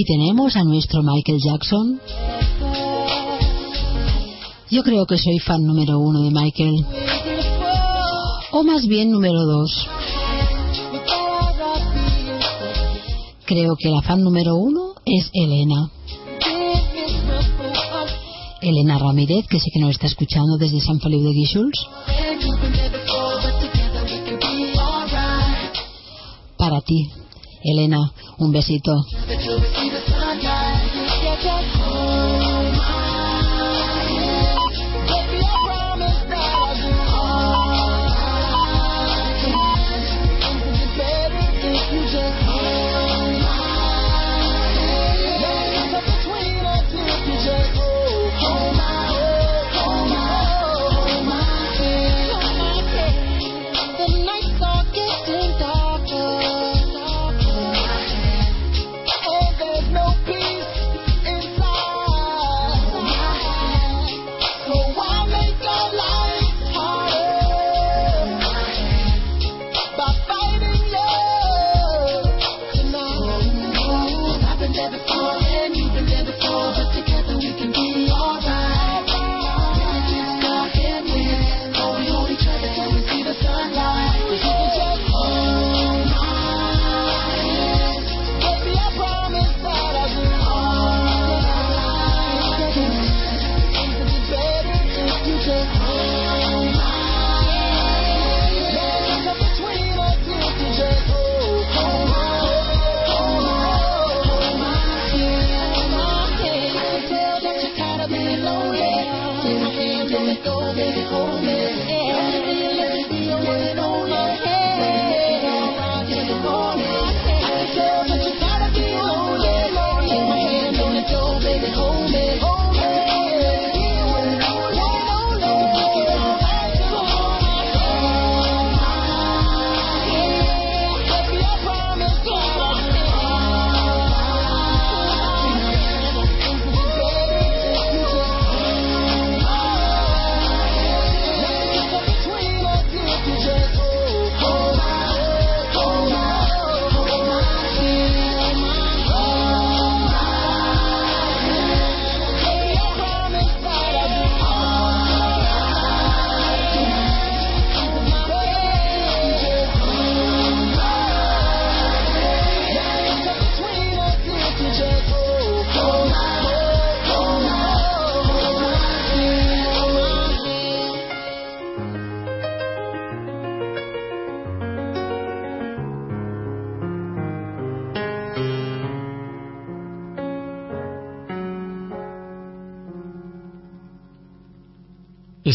Aquí tenemos a nuestro Michael Jackson. Yo creo que soy fan número uno de Michael. O más bien número dos. Creo que la fan número uno es Elena. Elena Ramírez, que sé que nos está escuchando desde San Feliu de Guíxols. Para ti, Elena, un besito.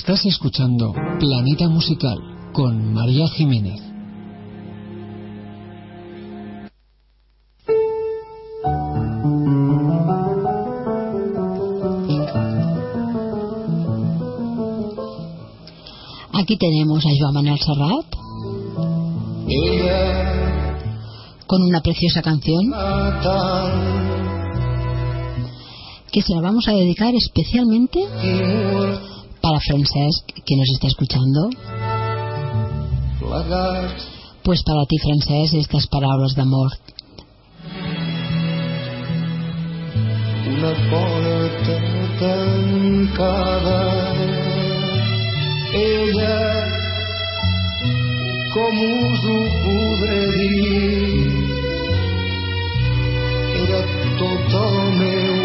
Estás escuchando Planeta Musical con María Jiménez.
Aquí tenemos a Joan Manuel Serrat con una preciosa canción que se la vamos a dedicar especialmente para Francesc, que nos está escuchando. Pues para ti, Francesc, estas palabras de amor.
Una porta tancada. Ella, com us ho podré dir, era tot el meu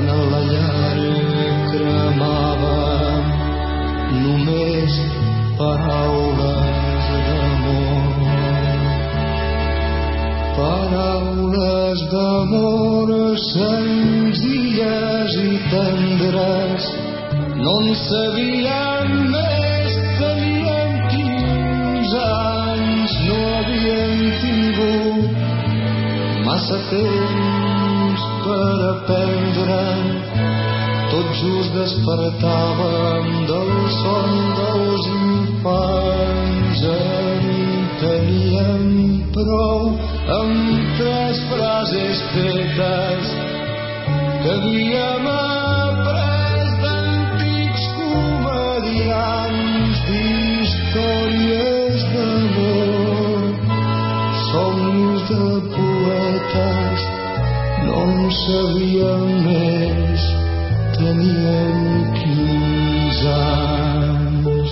Quan a la llar cremava només paraules d'amor. Paraules d'amor senzilles i tendres no en sabíem més teníem 15 anys no havíem tingut massa temps per aprendre tot just despertàvem del son dels infants. En teníem prou amb tres frases fetes que havíem après d'antics comedians d'històries d'amor. Somnis de poetes no en sabíem més Εθνιανικής Άμμος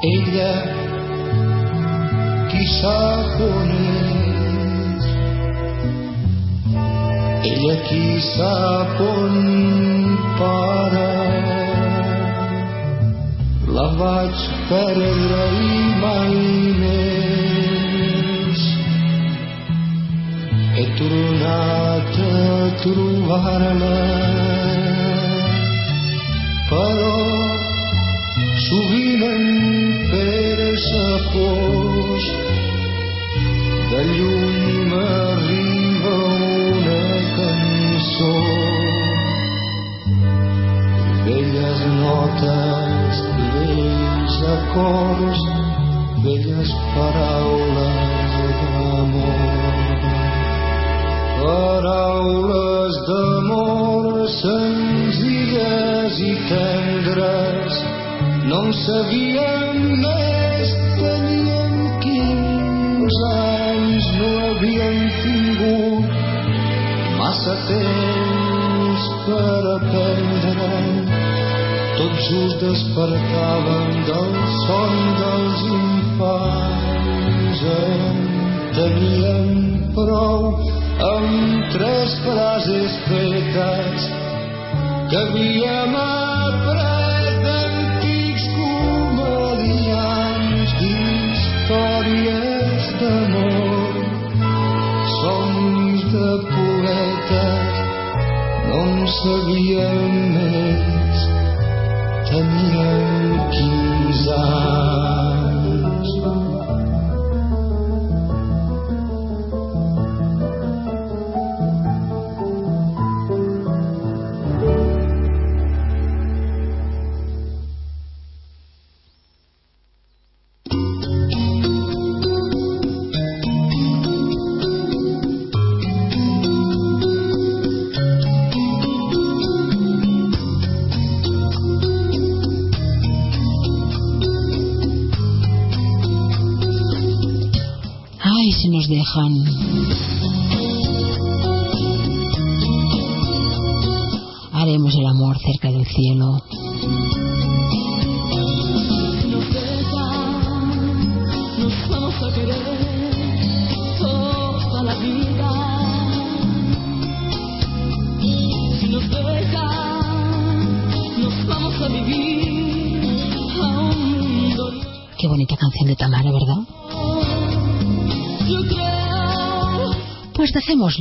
Έδια της Άπονης Έδια της Άπον παρά Λαβάτς περεγραήμαϊνες persa fos de lluny m'arriba una cançó velles notes vells acords velles paraules d'amor paraules d'amor senzilles i tendres no en sabíem més 15 anys no havíem tingut massa temps per aprendre. Tot just despertàvem del son dels infants. En teníem prou amb tres frases fetes que havíem après d'antics comedians d'històries d'amor somnis de poetes no en sabíem més. Teníem 15 anys
Pues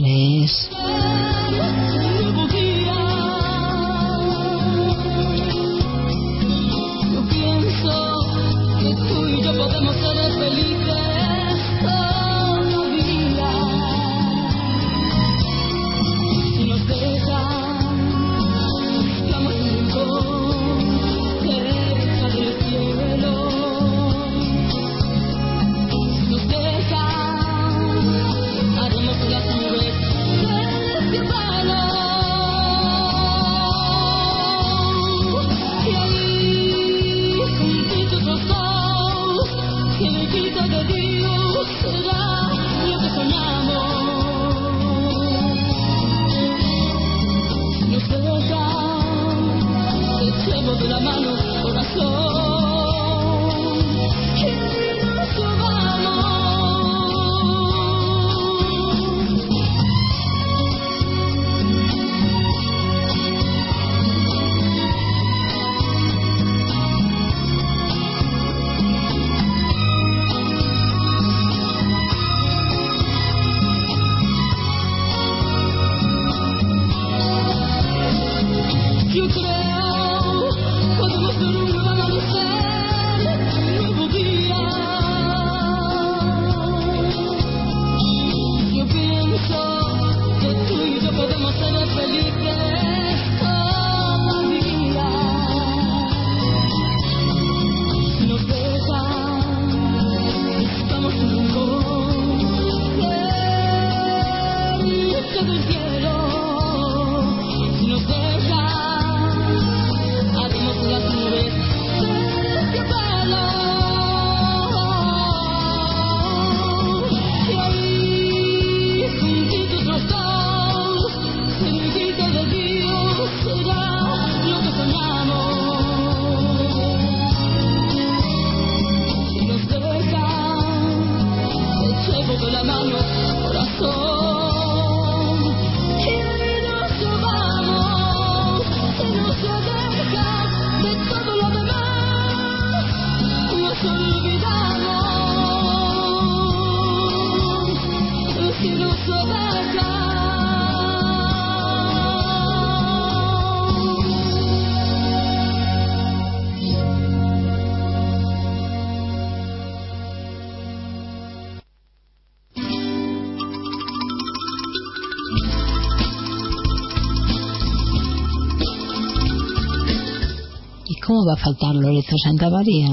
va a faltar Lorenzo Santa María.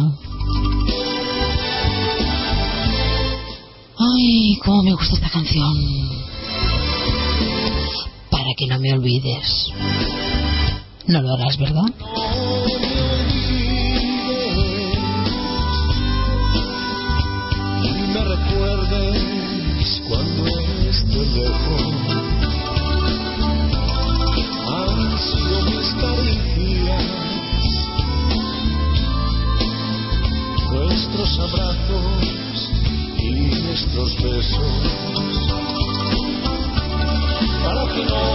Ay, cómo me gusta esta canción. Para que no me olvides. No lo harás, ¿verdad?
know.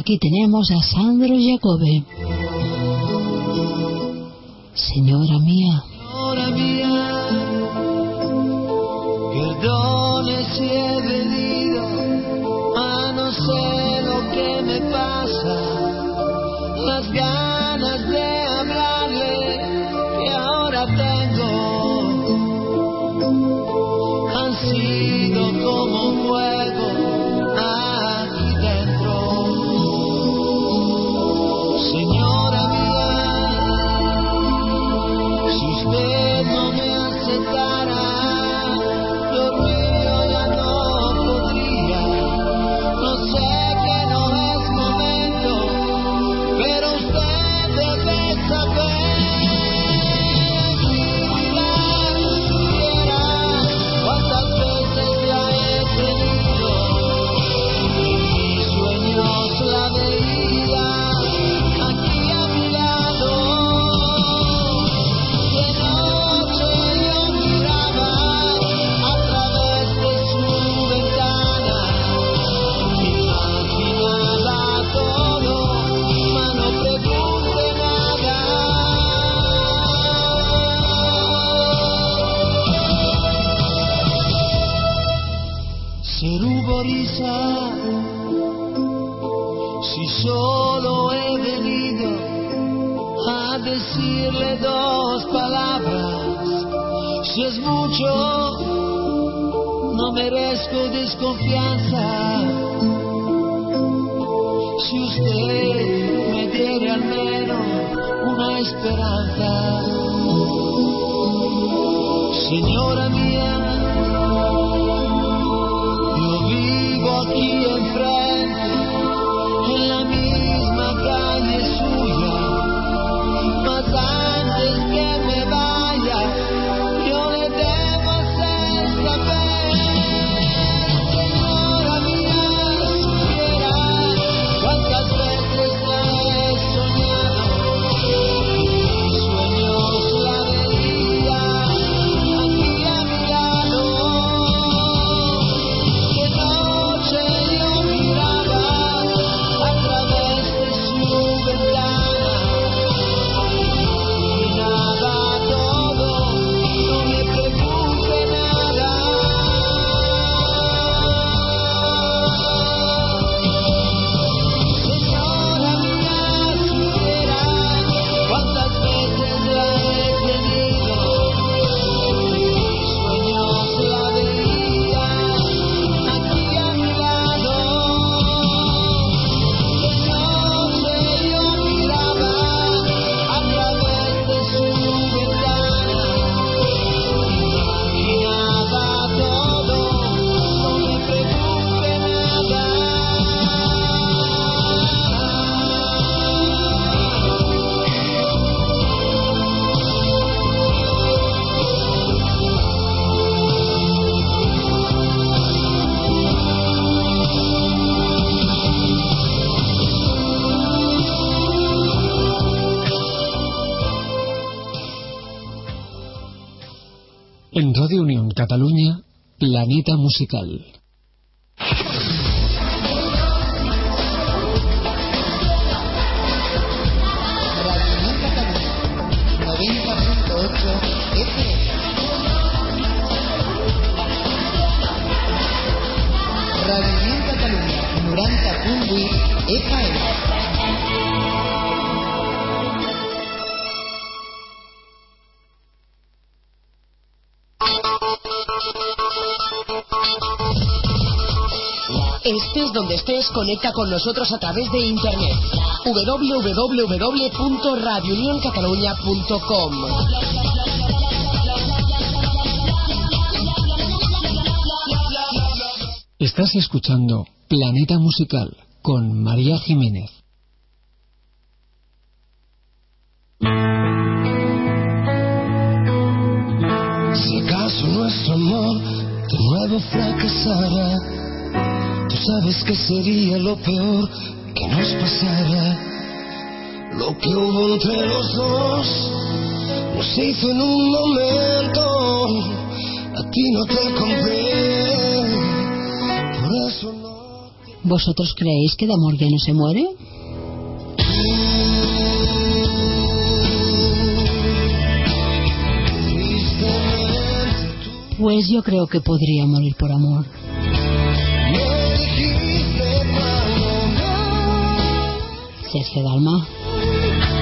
Aquí tenemos a Sandro Jacobe. Señora
Planeta Musical.
donde estés, conecta con nosotros a través de internet. www.radiounioncataluña.com
Estás escuchando Planeta Musical con María Jiménez.
Si acaso nuestro amor de nuevo fracasara sabes que sería lo peor que nos pasara. Lo que hubo entre los dos nos hizo en un momento. A ti no te compré, por eso no.
¿Vosotros creéis que de amor ya no se muere? Pues yo creo que podría morir por amor. Sergio Dalma.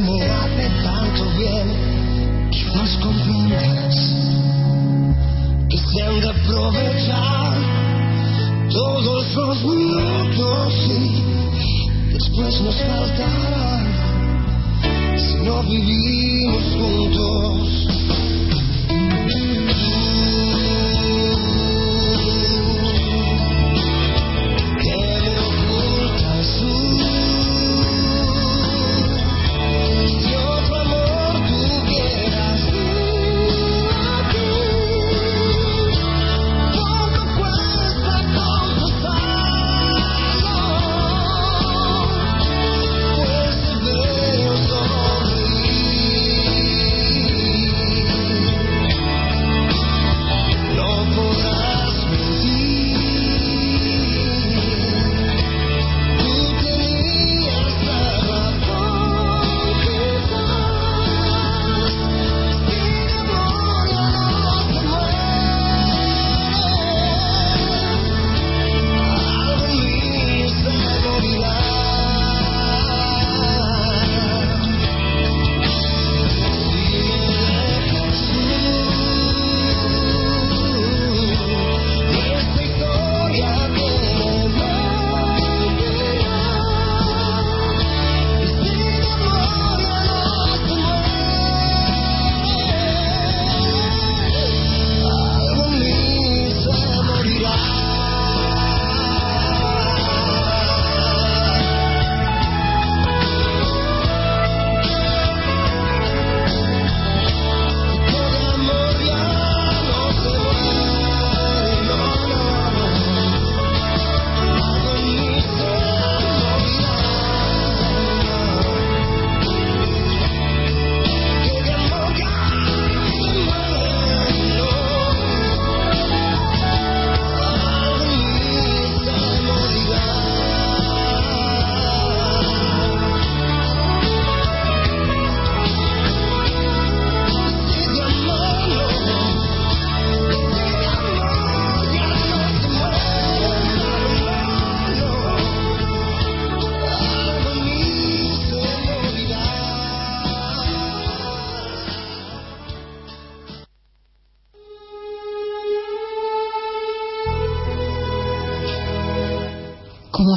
como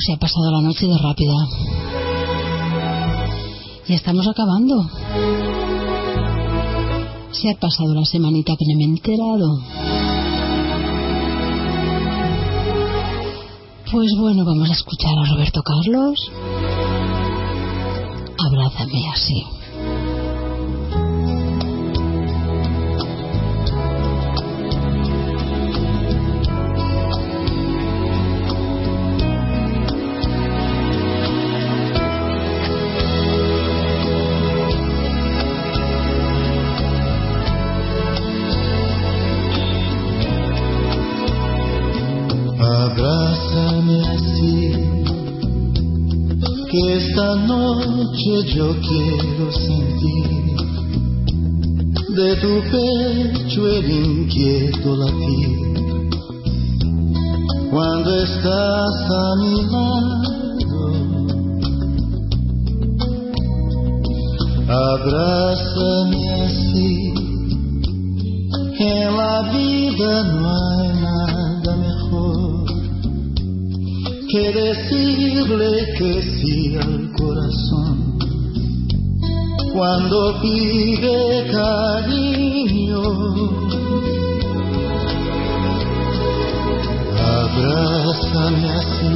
se
ha pasado la noche de rápida. Y estamos acabando. Se ha pasado la semanita que no me he enterado. Pues bueno, vamos a escuchar a Roberto Carlos. Abrázame así.
que yo quiero sentir. De tu pecho el inquieto latir. Cuando estás a mi lado, abrázame así. En la vida no hay nada mejor que decirle que cuando pide cariño. Abrázame así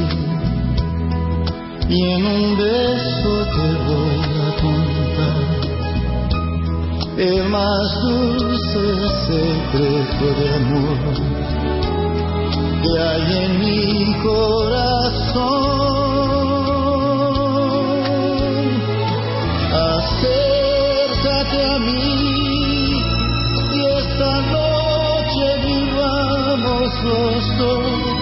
y en un beso te voy a contar el más dulce secreto de amor que hay en mi corazón. Mí y esta noche vivamos los dos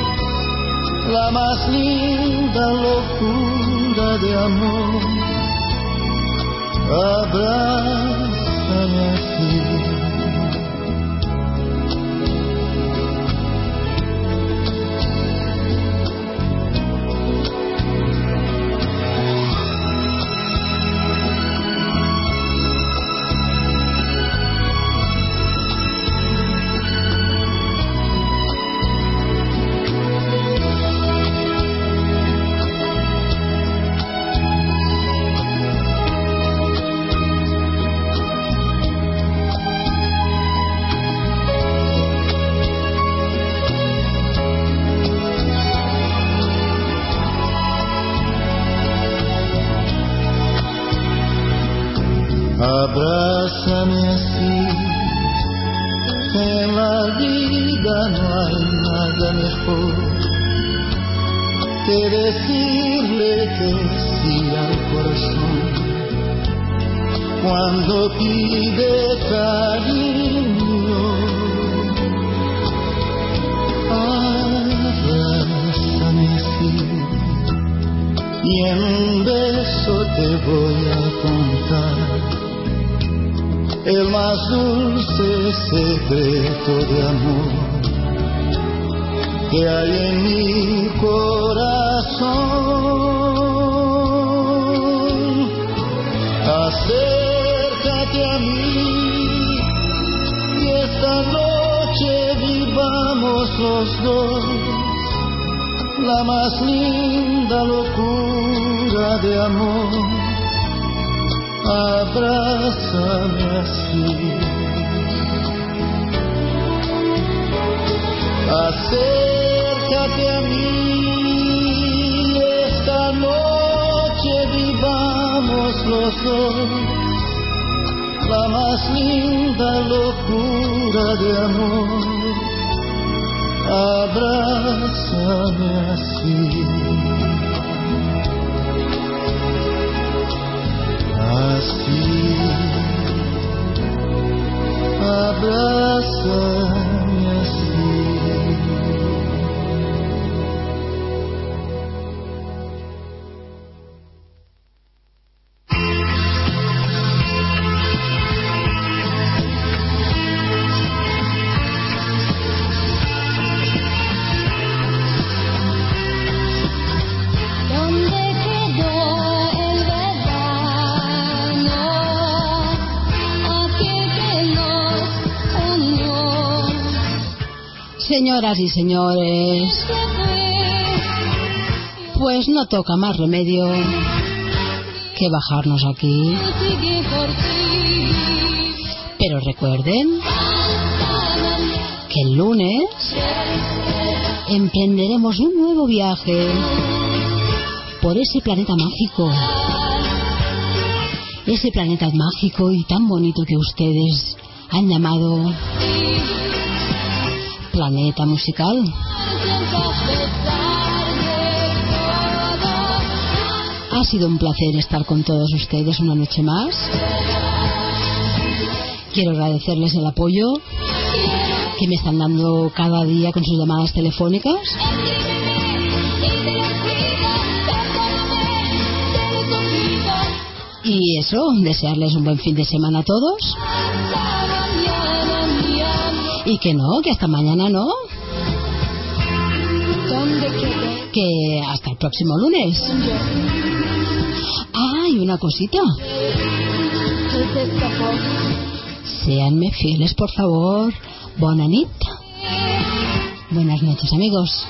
la más linda locura de amor. Abrázame dulce secreto de amor que hay en mi corazón. Acércate a mí y esta noche vivamos los dos la más linda locura de amor abrázame así. Acércate a mí, esta noche vivamos los dos la más linda locura de amor. Abrázame así. así. Abrázame
Señoras y señores, pues no toca más remedio que bajarnos aquí. Pero recuerden que el lunes emprenderemos un nuevo viaje por ese planeta mágico. Ese planeta mágico y tan bonito que ustedes han llamado planeta musical. Ha sido un placer estar con todos ustedes una noche más. Quiero agradecerles el apoyo que me están dando cada día con sus llamadas telefónicas. Y eso, desearles un buen fin de semana a todos. Y que no, que hasta mañana no. Que hasta el próximo lunes. Ah, y una cosita.
¿Qué se escapó?
Séanme fieles, por favor. Buena nit. Buenas noches, amigos.